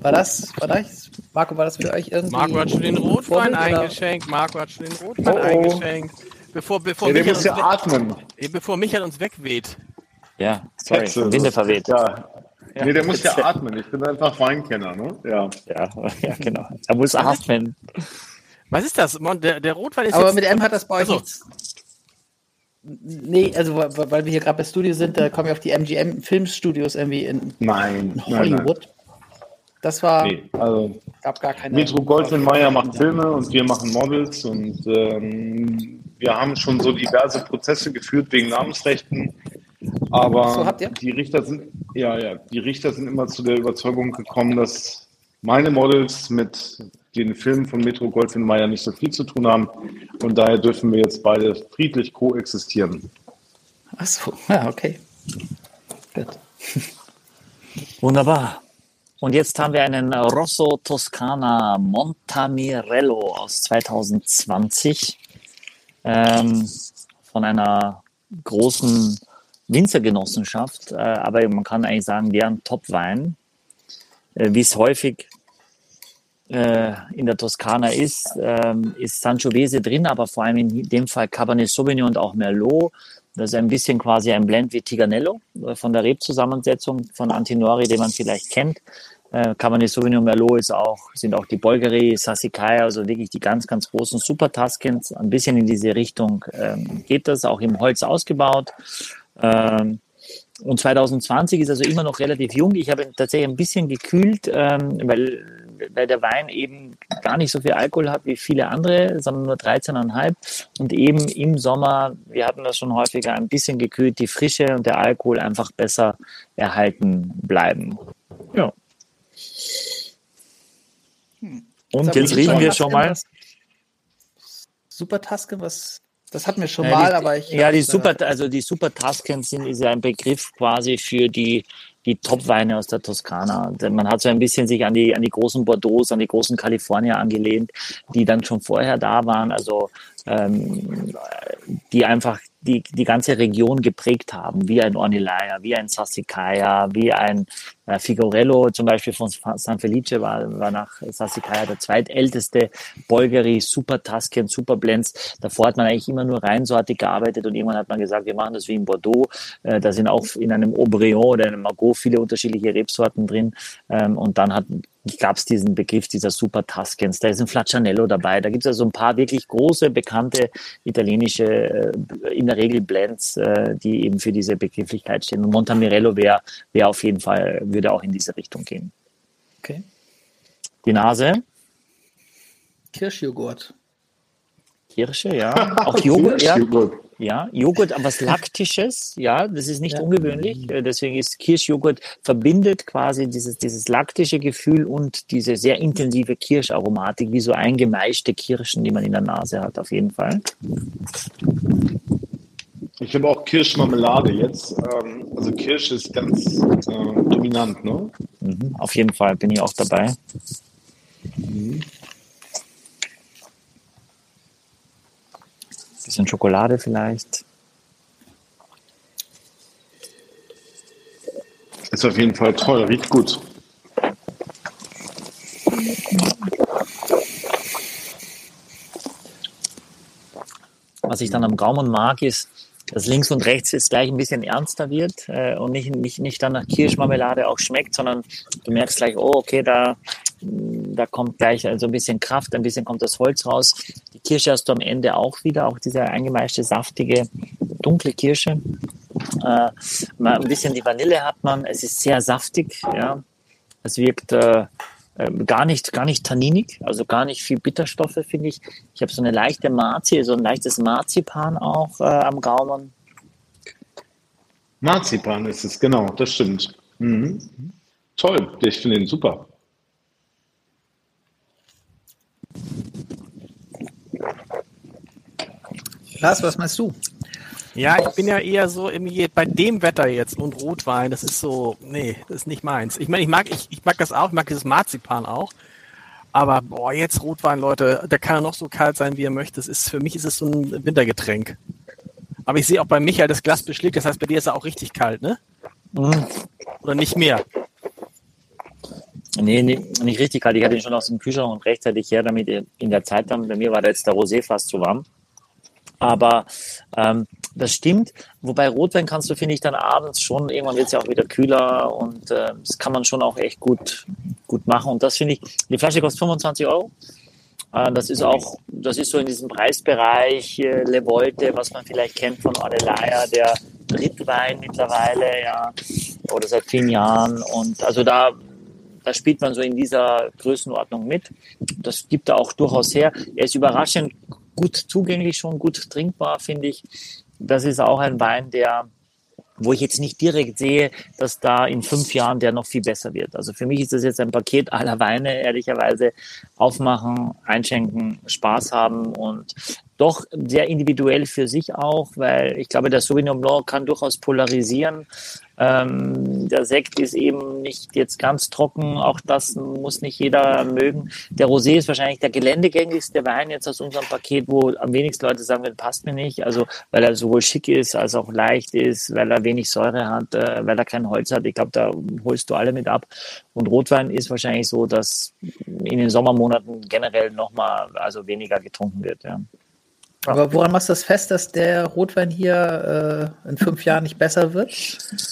Speaker 3: War das, war das, Marco, war das für euch irgendwie?
Speaker 5: Marco hat schon den Rotwein
Speaker 3: oder?
Speaker 5: eingeschenkt. Marco hat schon den Rotwein
Speaker 6: Oh, oh.
Speaker 5: eingeschenkt. Bevor, bevor,
Speaker 6: Ja, der
Speaker 5: Michael
Speaker 6: muss ja
Speaker 5: uns
Speaker 6: atmen.
Speaker 5: bevor Michael uns wegweht.
Speaker 4: Ja, sorry, Winde verweht.
Speaker 6: Ja.
Speaker 4: Ja.
Speaker 6: Nee, der muss ja atmen. Ich bin einfach Weinkenner. Ne? Ja.
Speaker 4: Ja, (laughs) ja, genau. Er muss atmen.
Speaker 5: Was ist das? Der, der Rotwein ist
Speaker 3: Aber
Speaker 5: jetzt...
Speaker 3: mit M hat das bei euch
Speaker 5: Achso.
Speaker 3: nichts. Nee, also weil wir hier gerade bei Studio sind, da kommen ja auf die MGM Filmstudios irgendwie in,
Speaker 6: Nein,
Speaker 3: in
Speaker 6: nein, nein.
Speaker 3: Hollywood. Das war,
Speaker 6: Nee, also
Speaker 3: gab gar keine.
Speaker 6: Metro Goldwyn Mayer macht Filme und wir machen Models und ähm, wir haben schon so diverse Prozesse geführt wegen Namensrechten. Aber so die Richter sind, ja, ja, die Richter sind immer zu der Überzeugung gekommen, dass meine Models mit den Filmen von Metro Goldwyn Mayer nicht so viel zu tun haben. Und daher dürfen wir jetzt beide friedlich koexistieren.
Speaker 3: Ach so, ja, okay. Gut. (laughs)
Speaker 4: Wunderbar. Und jetzt haben wir einen Rosso Toscana Montamirello aus 2020 ähm, von einer großen Winzergenossenschaft. Äh, aber man kann eigentlich sagen, deren Top-Wein, äh, wie es häufig äh, in der Toskana ist, ähm, ist Sangiovese drin, aber vor allem in dem Fall Cabernet Sauvignon und auch Merlot. Das ist ein bisschen quasi ein Blend wie Tiganello äh, von der Rebzusammensetzung von Antinori, den man vielleicht kennt. Äh, Cabernet Sauvignon Merlot ist auch, sind auch die Bolgeri, Sassicaia, also wirklich die ganz, ganz großen Super Tuscans. Ein bisschen in diese Richtung ähm, geht das, auch im Holz ausgebaut. Ähm, und 2020 ist also immer noch relativ jung. Ich habe tatsächlich ein bisschen gekühlt, ähm, weil, weil der Wein eben gar nicht so viel Alkohol hat wie viele andere, sondern nur 13,5. Und eben im Sommer, wir hatten das schon häufiger, ein bisschen gekühlt, die Frische und der Alkohol einfach besser erhalten bleiben. Ja.
Speaker 3: Hm. Und jetzt reden wir schon mal. Super Taske, was das hatten wir schon ja, mal,
Speaker 4: die,
Speaker 3: aber ich.
Speaker 4: Ja, die Super, also die Super Tuscans sind ist ja ein Begriff quasi für die, die Top-Weine aus der Toskana. Man hat so ein bisschen sich an die, an die großen Bordeaux, an die großen Kalifornier angelehnt, die dann schon vorher da waren, also ähm, die einfach die, die ganze Region geprägt haben, wie ein Ornilaya, wie ein Sassicaia, wie ein äh, Figurello zum Beispiel von San Felice war, war nach Sassicaia der zweitälteste Bolgeri, Super Tuscan, Super Blends. Davor hat man eigentlich immer nur reinsortig gearbeitet und irgendwann hat man gesagt, wir machen das wie in Bordeaux. Äh, da sind auch in einem Aubryon oder einem Margot viele unterschiedliche Rebsorten drin. Ähm, und dann hat gab es diesen Begriff dieser Super Tuscans, da ist ein Flaccianello dabei, da gibt es also ein paar wirklich große, bekannte italienische, äh, in der Regel Blends, äh, die eben für diese Begrifflichkeit stehen. Und Montamirello wäre wär auf jeden Fall, würde auch in diese Richtung gehen.
Speaker 3: Okay.
Speaker 4: Die Nase?
Speaker 3: Kirschjoghurt.
Speaker 4: Kirsche, ja. (laughs) Auch Joghurt, ja. Ja, Joghurt, aber was Laktisches, ja, das ist nicht ja. ungewöhnlich. Äh, deswegen ist Kirschjoghurt verbindet quasi dieses, dieses laktische Gefühl und diese sehr intensive Kirscharomatik, wie so eingemeischte Kirschen, die man in der Nase hat, auf jeden Fall.
Speaker 6: Ich habe auch Kirschmarmelade jetzt. Ähm, also Kirsch ist ganz äh, dominant, ne?
Speaker 4: Mhm, auf jeden Fall bin ich auch dabei. Mhm. Bisschen Schokolade vielleicht.
Speaker 6: Ist auf jeden Fall toll, riecht gut.
Speaker 4: Was ich dann am Gaumen mag, ist, dass links und rechts jetzt gleich ein bisschen ernster wird äh, und nicht, nicht, nicht dann nach Kirschmarmelade auch schmeckt, sondern du merkst gleich, oh, okay, da, da kommt gleich also ein bisschen Kraft, ein bisschen kommt das Holz raus. Die Kirsche hast du am Ende auch wieder, auch diese eingemeischte, saftige, dunkle Kirsche. Äh, ein bisschen die Vanille hat man, es ist sehr saftig, ja. Es wirkt äh, äh, gar nicht, gar nicht tanninig, also gar nicht viel Bitterstoffe, finde ich. Ich habe so eine leichte Marzi, so ein leichtes Marzipan auch äh, am Gaumen.
Speaker 6: Marzipan ist es, genau, das stimmt. Mhm. Toll, ich finde ihn super.
Speaker 3: Lars, was meinst du?
Speaker 5: Ja, ich bin ja eher so im, bei dem Wetter jetzt und Rotwein, das ist so, nee, das ist nicht meins. Ich meine, ich mag, ich, ich mag das auch, ich mag dieses Marzipan auch. Aber boah, jetzt Rotwein, Leute, der kann ja noch so kalt sein, wie er möchte. Das ist, für mich ist es so ein Wintergetränk. Aber ich sehe auch bei Michael das Glas beschlägt, das heißt, bei dir ist er auch richtig kalt, ne? Mhm. Oder nicht mehr?
Speaker 4: Nee, nee, nicht richtig kalt. Ich hatte ihn schon aus dem Kühlschrank und rechtzeitig her, damit in der Zeit dann, bei mir war da jetzt der Rosé fast zu warm. Aber ähm, das stimmt. Wobei Rotwein kannst du, finde ich, dann abends schon, irgendwann wird es ja auch wieder kühler und äh, das kann man schon auch echt gut, gut machen. Und das finde ich, die Flasche kostet 25 Euro. Äh, das ist auch, das ist so in diesem Preisbereich äh, Le Volte, was man vielleicht kennt von Ordelaya, der Drittwein mittlerweile, ja, oder seit vielen Jahren. Und also da, da spielt man so in dieser Größenordnung mit. Das gibt er auch durchaus her. Er ist überraschend gut zugänglich, schon gut trinkbar, finde ich. Das ist auch ein Wein, der wo ich jetzt nicht direkt sehe, dass da in fünf Jahren der noch viel besser wird. Also für mich ist das jetzt ein Paket aller Weine, ehrlicherweise aufmachen, einschenken, Spaß haben und doch sehr individuell für sich auch, weil ich glaube, der Sauvignon Blanc kann durchaus polarisieren. Ähm, der Sekt ist eben nicht jetzt ganz trocken, auch das muss nicht jeder mögen. Der Rosé ist wahrscheinlich der geländegängigste Wein jetzt aus unserem Paket, wo am wenigsten Leute sagen, passt mir nicht. Also weil er sowohl schick ist als auch leicht ist, weil er wenig Säure hat, äh, weil er kein Holz hat. Ich glaube, da holst du alle mit ab. Und Rotwein ist wahrscheinlich so, dass in den Sommermonaten generell nochmal also weniger getrunken wird. Ja.
Speaker 3: Aber woran machst du das fest, dass der Rotwein hier äh, in fünf Jahren nicht besser wird?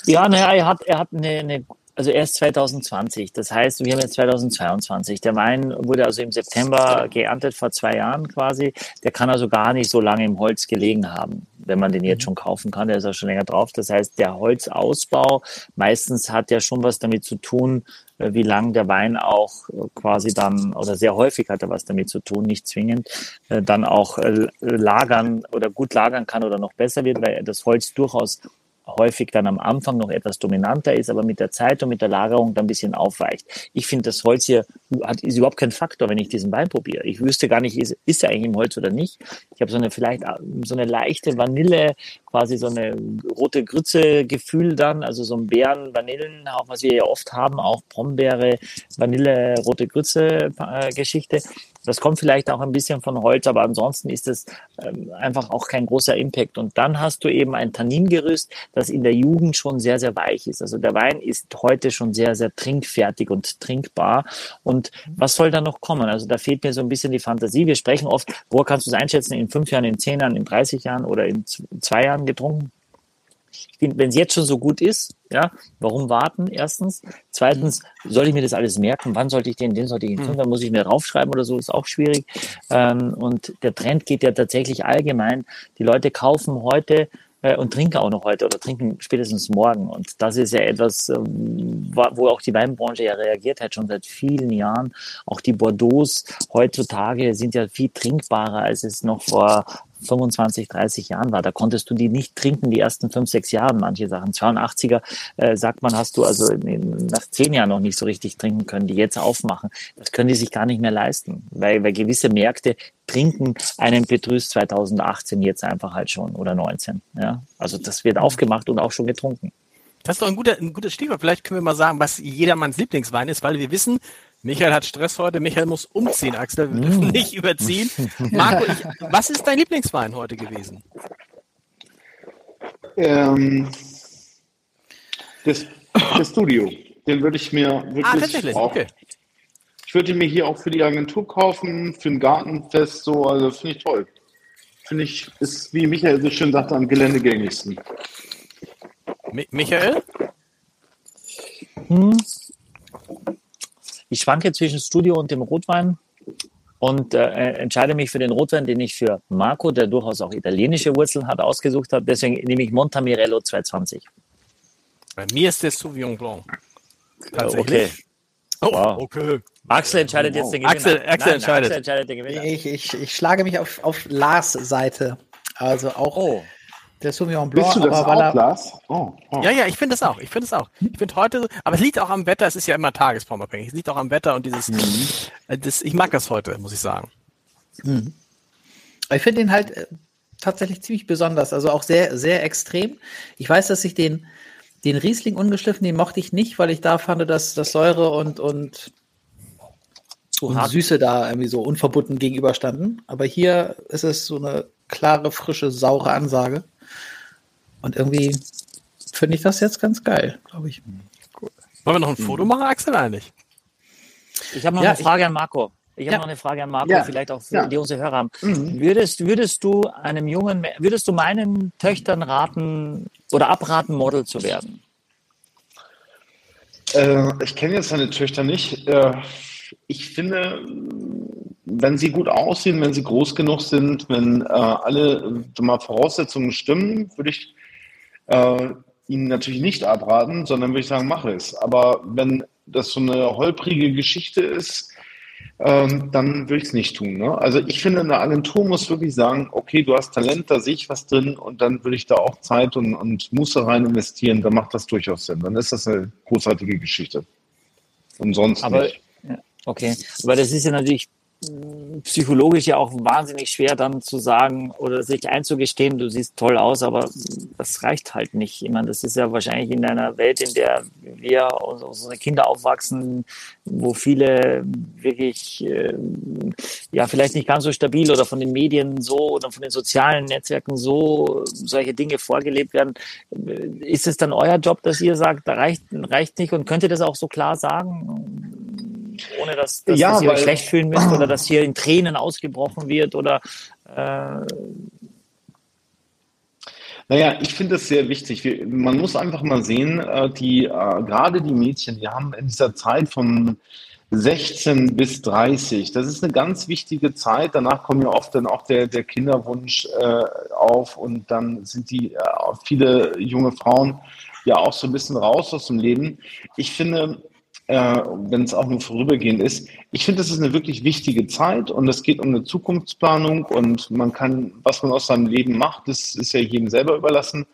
Speaker 4: Ja, naja, er hat, er hat eine, eine also erst 2020. Das heißt, wir haben jetzt 2022. Der Wein wurde also im September geerntet, vor zwei Jahren quasi. Der kann also gar nicht so lange im Holz gelegen haben, wenn man den jetzt mhm. schon kaufen kann. Der ist auch schon länger drauf. Das heißt, der Holzausbau meistens hat ja schon was damit zu tun, wie lang der Wein auch äh, quasi dann, oder sehr häufig hat er was damit zu tun, nicht zwingend, äh, dann auch lagern oder gut lagern kann oder noch besser wird, weil das Holz durchaus häufig dann am Anfang noch etwas dominanter ist, aber mit der Zeit und mit der Lagerung dann ein bisschen aufweicht. Ich finde, das Holz hier hat, ist überhaupt kein Faktor, wenn ich diesen Wein probiere. Ich wüsste gar nicht, ist, ist er eigentlich im Holz oder nicht. Ich habe so eine vielleicht so eine leichte Vanille, quasi so eine rote Grütze-Gefühl dann, also so ein Beeren-Vanillen, auch was wir ja oft haben, auch Brombeere, Vanille, rote Grütze-Geschichte. Das kommt vielleicht auch ein bisschen von Holz, aber ansonsten ist es ähm, einfach auch kein großer Impact. Und dann hast du eben ein Tanningerüst, das in der Jugend schon sehr, sehr weich ist. Also der Wein ist heute schon sehr, sehr trinkfertig und trinkbar. Und was soll da noch kommen? Also da fehlt mir so ein bisschen die Fantasie. Wir sprechen oft, wo kannst du es einschätzen? In fünf Jahren, in zehn Jahren, in 30 Jahren oder in zwei Jahren getrunken? Ich finde, wenn es jetzt schon so gut ist, ja, warum warten? Erstens. Zweitens, soll ich mir das alles merken? Wann sollte ich den, den sollte ich den tun? Dann muss ich mir raufschreiben oder so, ist auch schwierig. Ähm, und der Trend geht ja tatsächlich allgemein. Die Leute kaufen heute äh, und trinken auch noch heute oder trinken spätestens morgen. Und das ist ja etwas, ähm, wo auch die Weinbranche ja reagiert hat, schon seit vielen Jahren. Auch die Bordeaux heutzutage sind ja viel trinkbarer, als es noch vor 25, 30 Jahren war. Da konntest du die nicht trinken, die ersten fünf, sechs Jahre, manche Sachen. 82er, äh, sagt man, hast du also in, nach zehn Jahren noch nicht so richtig trinken können, die jetzt aufmachen. Das können die sich gar nicht mehr leisten, weil, weil gewisse Märkte trinken einen Petrus 2018 jetzt einfach halt schon oder 19. Ja? Also das wird aufgemacht und auch schon getrunken.
Speaker 5: Das ist doch ein, guter, ein gutes Stichwort. Vielleicht können wir mal sagen, was jedermanns Lieblingswein ist, weil wir wissen, Michael hat Stress heute. Michael muss umziehen, Axel. Wir dürfen mm. nicht überziehen. Marco, ich, was ist dein Lieblingswein heute gewesen?
Speaker 6: Ähm, das, das Studio. Den würde ich mir wirklich ah, tatsächlich? Auch, okay. Ich würde ihn mir hier auch für die Agentur kaufen, für ein Gartenfest, so, also finde ich toll. Finde ich, ist, wie Michael so schön sagte, am geländegängigsten.
Speaker 5: Mi Michael?
Speaker 4: Hm. Ich schwanke zwischen Studio und dem Rotwein und äh, entscheide mich für den Rotwein, den ich für Marco, der durchaus auch italienische Wurzeln hat, ausgesucht habe. Deswegen nehme ich Montamirello 220.
Speaker 5: Bei mir ist der Sauvignon Blanc.
Speaker 4: Tatsächlich. Okay. Oh, wow. okay. Axel entscheidet jetzt den
Speaker 5: Gewinner. Axel, Axel Nein, entscheidet. Axel entscheidet
Speaker 3: den Gewinner. Ich, ich, ich schlage mich auf, auf Lars Seite. Also auch oh. Der Sauvignon Blanc,
Speaker 6: Bist du das aber auch, Lars?
Speaker 5: Oh, oh. Ja, ja, ich finde es auch. Ich finde es auch. Ich finde heute, aber es liegt auch am Wetter. Es ist ja immer tagesformabhängig. Es liegt auch am Wetter und dieses, mhm. Äh, das, ich mag das heute, muss ich sagen.
Speaker 3: Mhm. Ich finde den halt äh, tatsächlich ziemlich besonders, also auch sehr, sehr extrem. Ich weiß, dass ich den, den Riesling ungeschliffen, den mochte ich nicht, weil ich da fand, dass das Säure und, und, und Süße da irgendwie so unverbunden gegenüberstanden. Aber hier ist es so eine klare, frische, saure Ansage. Und irgendwie finde ich das jetzt ganz geil, glaube ich.
Speaker 5: Cool. Wollen wir noch ein Foto machen, Axel, eigentlich?
Speaker 4: Ich habe noch ja, eine Frage ich, an Marco. Ich habe ja. noch eine Frage an Marco, ja. vielleicht auch für die unsere Hörer haben. Mhm. Würdest, würdest du einem jungen, würdest du meinen Töchtern raten oder abraten, Model zu werden?
Speaker 6: Äh, ich kenne jetzt seine Töchter nicht. Äh, ich finde, wenn sie gut aussehen, wenn sie groß genug sind, wenn äh, alle mal Voraussetzungen stimmen, würde ich äh, Ihnen natürlich nicht abraten, sondern würde ich sagen, mache es. Aber wenn das so eine holprige Geschichte ist, ähm, dann würde ich es nicht tun. Ne? Also ich finde, eine Agentur muss wirklich sagen, okay, du hast Talent, da sehe ich was drin und dann würde ich da auch Zeit und, und Muße rein investieren, dann macht das durchaus Sinn. Dann ist das eine großartige Geschichte. Umsonst
Speaker 4: Aber,
Speaker 6: nicht.
Speaker 4: Okay, aber das ist ja natürlich psychologisch ja auch wahnsinnig schwer dann zu sagen oder sich einzugestehen, du siehst toll aus, aber das reicht halt nicht. Ich meine, das ist ja wahrscheinlich in einer Welt, in der wir unsere Kinder aufwachsen, wo viele wirklich äh, ja vielleicht nicht ganz so stabil oder von den Medien so oder von den sozialen Netzwerken so solche Dinge vorgelebt werden. Ist es dann euer Job, dass ihr sagt, da reicht, reicht nicht und könnt ihr das auch so klar sagen? Ohne dass, dass,
Speaker 6: Ja,
Speaker 4: dass ihr euch
Speaker 6: weil-
Speaker 4: schlecht fühlen müsst oder dass hier in Tränen ausgebrochen wird oder äh,
Speaker 6: Naja, ich finde es sehr wichtig. Wir, man muss einfach mal sehen, äh, die, äh, gerade die Mädchen, die haben in dieser Zeit von 16 bis 30, das ist eine ganz wichtige Zeit. Danach kommt ja oft dann auch der, der Kinderwunsch äh, auf und dann sind die äh, viele junge Frauen ja auch so ein bisschen raus aus dem Leben. Ich finde, äh, wenn es auch nur vorübergehend ist. Ich finde, das ist eine wirklich wichtige Zeit und es geht um eine Zukunftsplanung und man kann, was man aus seinem Leben macht, das ist ja jedem selber überlassen.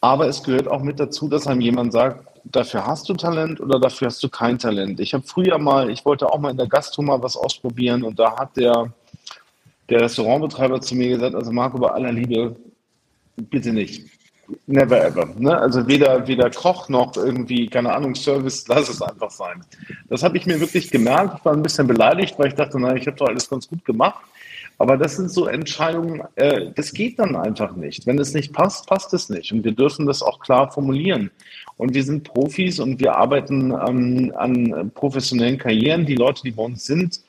Speaker 6: Aber es gehört auch mit dazu, dass einem jemand sagt, dafür hast du Talent oder dafür hast du kein Talent. Ich habe früher mal, ich wollte auch mal in der Gastro was ausprobieren und da hat der, der Restaurantbetreiber zu mir gesagt, also Marco, bei aller Liebe, bitte nicht. Never ever. Ne? Also weder, weder Koch noch irgendwie, keine Ahnung, Service, lass es einfach sein. Das habe ich mir wirklich gemerkt. Ich war ein bisschen beleidigt, weil ich dachte, na, ich habe doch alles ganz gut gemacht. Aber das sind so Entscheidungen, äh, das geht dann einfach nicht. Wenn es nicht passt, passt es nicht. Und wir dürfen das auch klar formulieren. Und wir sind Profis und wir arbeiten ähm, an professionellen Karrieren. Die Leute, die bei uns sind,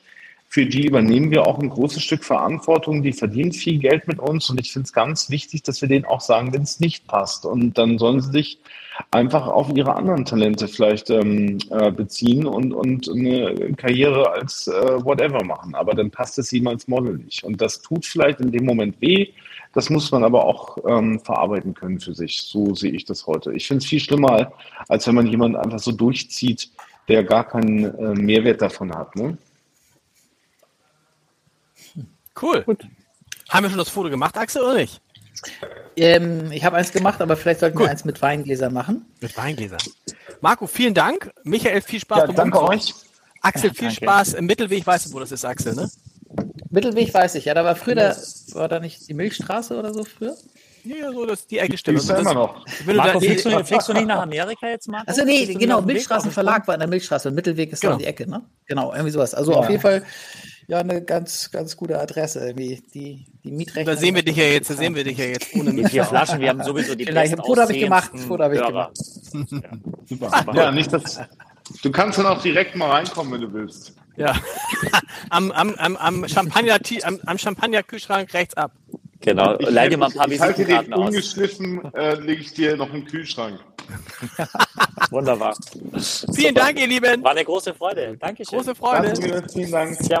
Speaker 6: für die übernehmen wir auch ein großes Stück Verantwortung. Die verdienen viel Geld mit uns und ich finde es ganz wichtig, dass wir denen auch sagen, wenn es nicht passt. Und dann sollen sie sich einfach auf ihre anderen Talente vielleicht ähm, äh, beziehen und, und eine Karriere als äh, whatever machen. Aber dann passt es ihm als Model nicht. Und das tut vielleicht in dem Moment weh. Das muss man aber auch ähm, verarbeiten können für sich. So sehe ich das heute. Ich finde es viel schlimmer, als wenn man jemanden einfach so durchzieht, der gar keinen äh, Mehrwert davon hat. Ne?
Speaker 5: Cool. Haben wir schon das Foto gemacht, Axel, oder nicht?
Speaker 3: Ähm, ich habe eins gemacht, aber vielleicht sollten
Speaker 5: Cool.
Speaker 3: wir eins mit Weingläser machen.
Speaker 5: Mit Weingläsern. Marco, vielen Dank. Michael, viel Spaß
Speaker 6: Ja,
Speaker 5: beim
Speaker 6: danke
Speaker 5: Umzug.
Speaker 6: euch.
Speaker 5: Axel,
Speaker 4: Ja,
Speaker 5: viel
Speaker 4: danke.
Speaker 5: Spaß im Mittelweg. Weißt du, wo das ist, Axel, ne?
Speaker 3: Mittelweg weiß ich, ja, da war früher, da, war da nicht die Milchstraße oder so früher?
Speaker 5: Ja, so, das die Ecke
Speaker 6: Die
Speaker 5: stimmt.
Speaker 6: ist ja immer noch.
Speaker 5: Wenn du da,
Speaker 4: Marco,
Speaker 5: die,
Speaker 4: fliegst du, fliegst du nicht nach Amerika jetzt, Marco?
Speaker 3: Also nee, genau, Milchstraßenverlag war in der Milchstraße und Mittelweg ist da
Speaker 5: Genau.
Speaker 3: um die Ecke, ne? Genau, irgendwie sowas. Also
Speaker 6: Ja.
Speaker 3: auf jeden Fall ja eine ganz, ganz gute Adresse irgendwie. Die, die Mietrechnung.
Speaker 5: da sehen wir dich ja jetzt, da sehen wir dich ja jetzt ohne
Speaker 4: Die vier Flaschen, wir haben sowieso die
Speaker 3: Vielleicht, ein Foto habe ich gemacht, Foto habe ich gemacht. (laughs)
Speaker 6: Super. Ja, nicht das. Du kannst dann auch direkt mal reinkommen, wenn du willst.
Speaker 5: Ja. (laughs) am, am, am, am Champagner, am, am Champagner-Kühlschrank rechts ab.
Speaker 4: Genau,
Speaker 6: Ich,
Speaker 4: leih dir mal ein paar
Speaker 6: ich halte den
Speaker 4: Visitenkarten aus.
Speaker 6: ungeschliffen, äh, lege ich dir noch im Kühlschrank. (laughs)
Speaker 4: Wunderbar.
Speaker 5: Vielen Dank, ihr Lieben.
Speaker 4: War eine große Freude. Dankeschön.
Speaker 5: Große Freude.
Speaker 6: Danke, vielen Dank.
Speaker 4: Ja.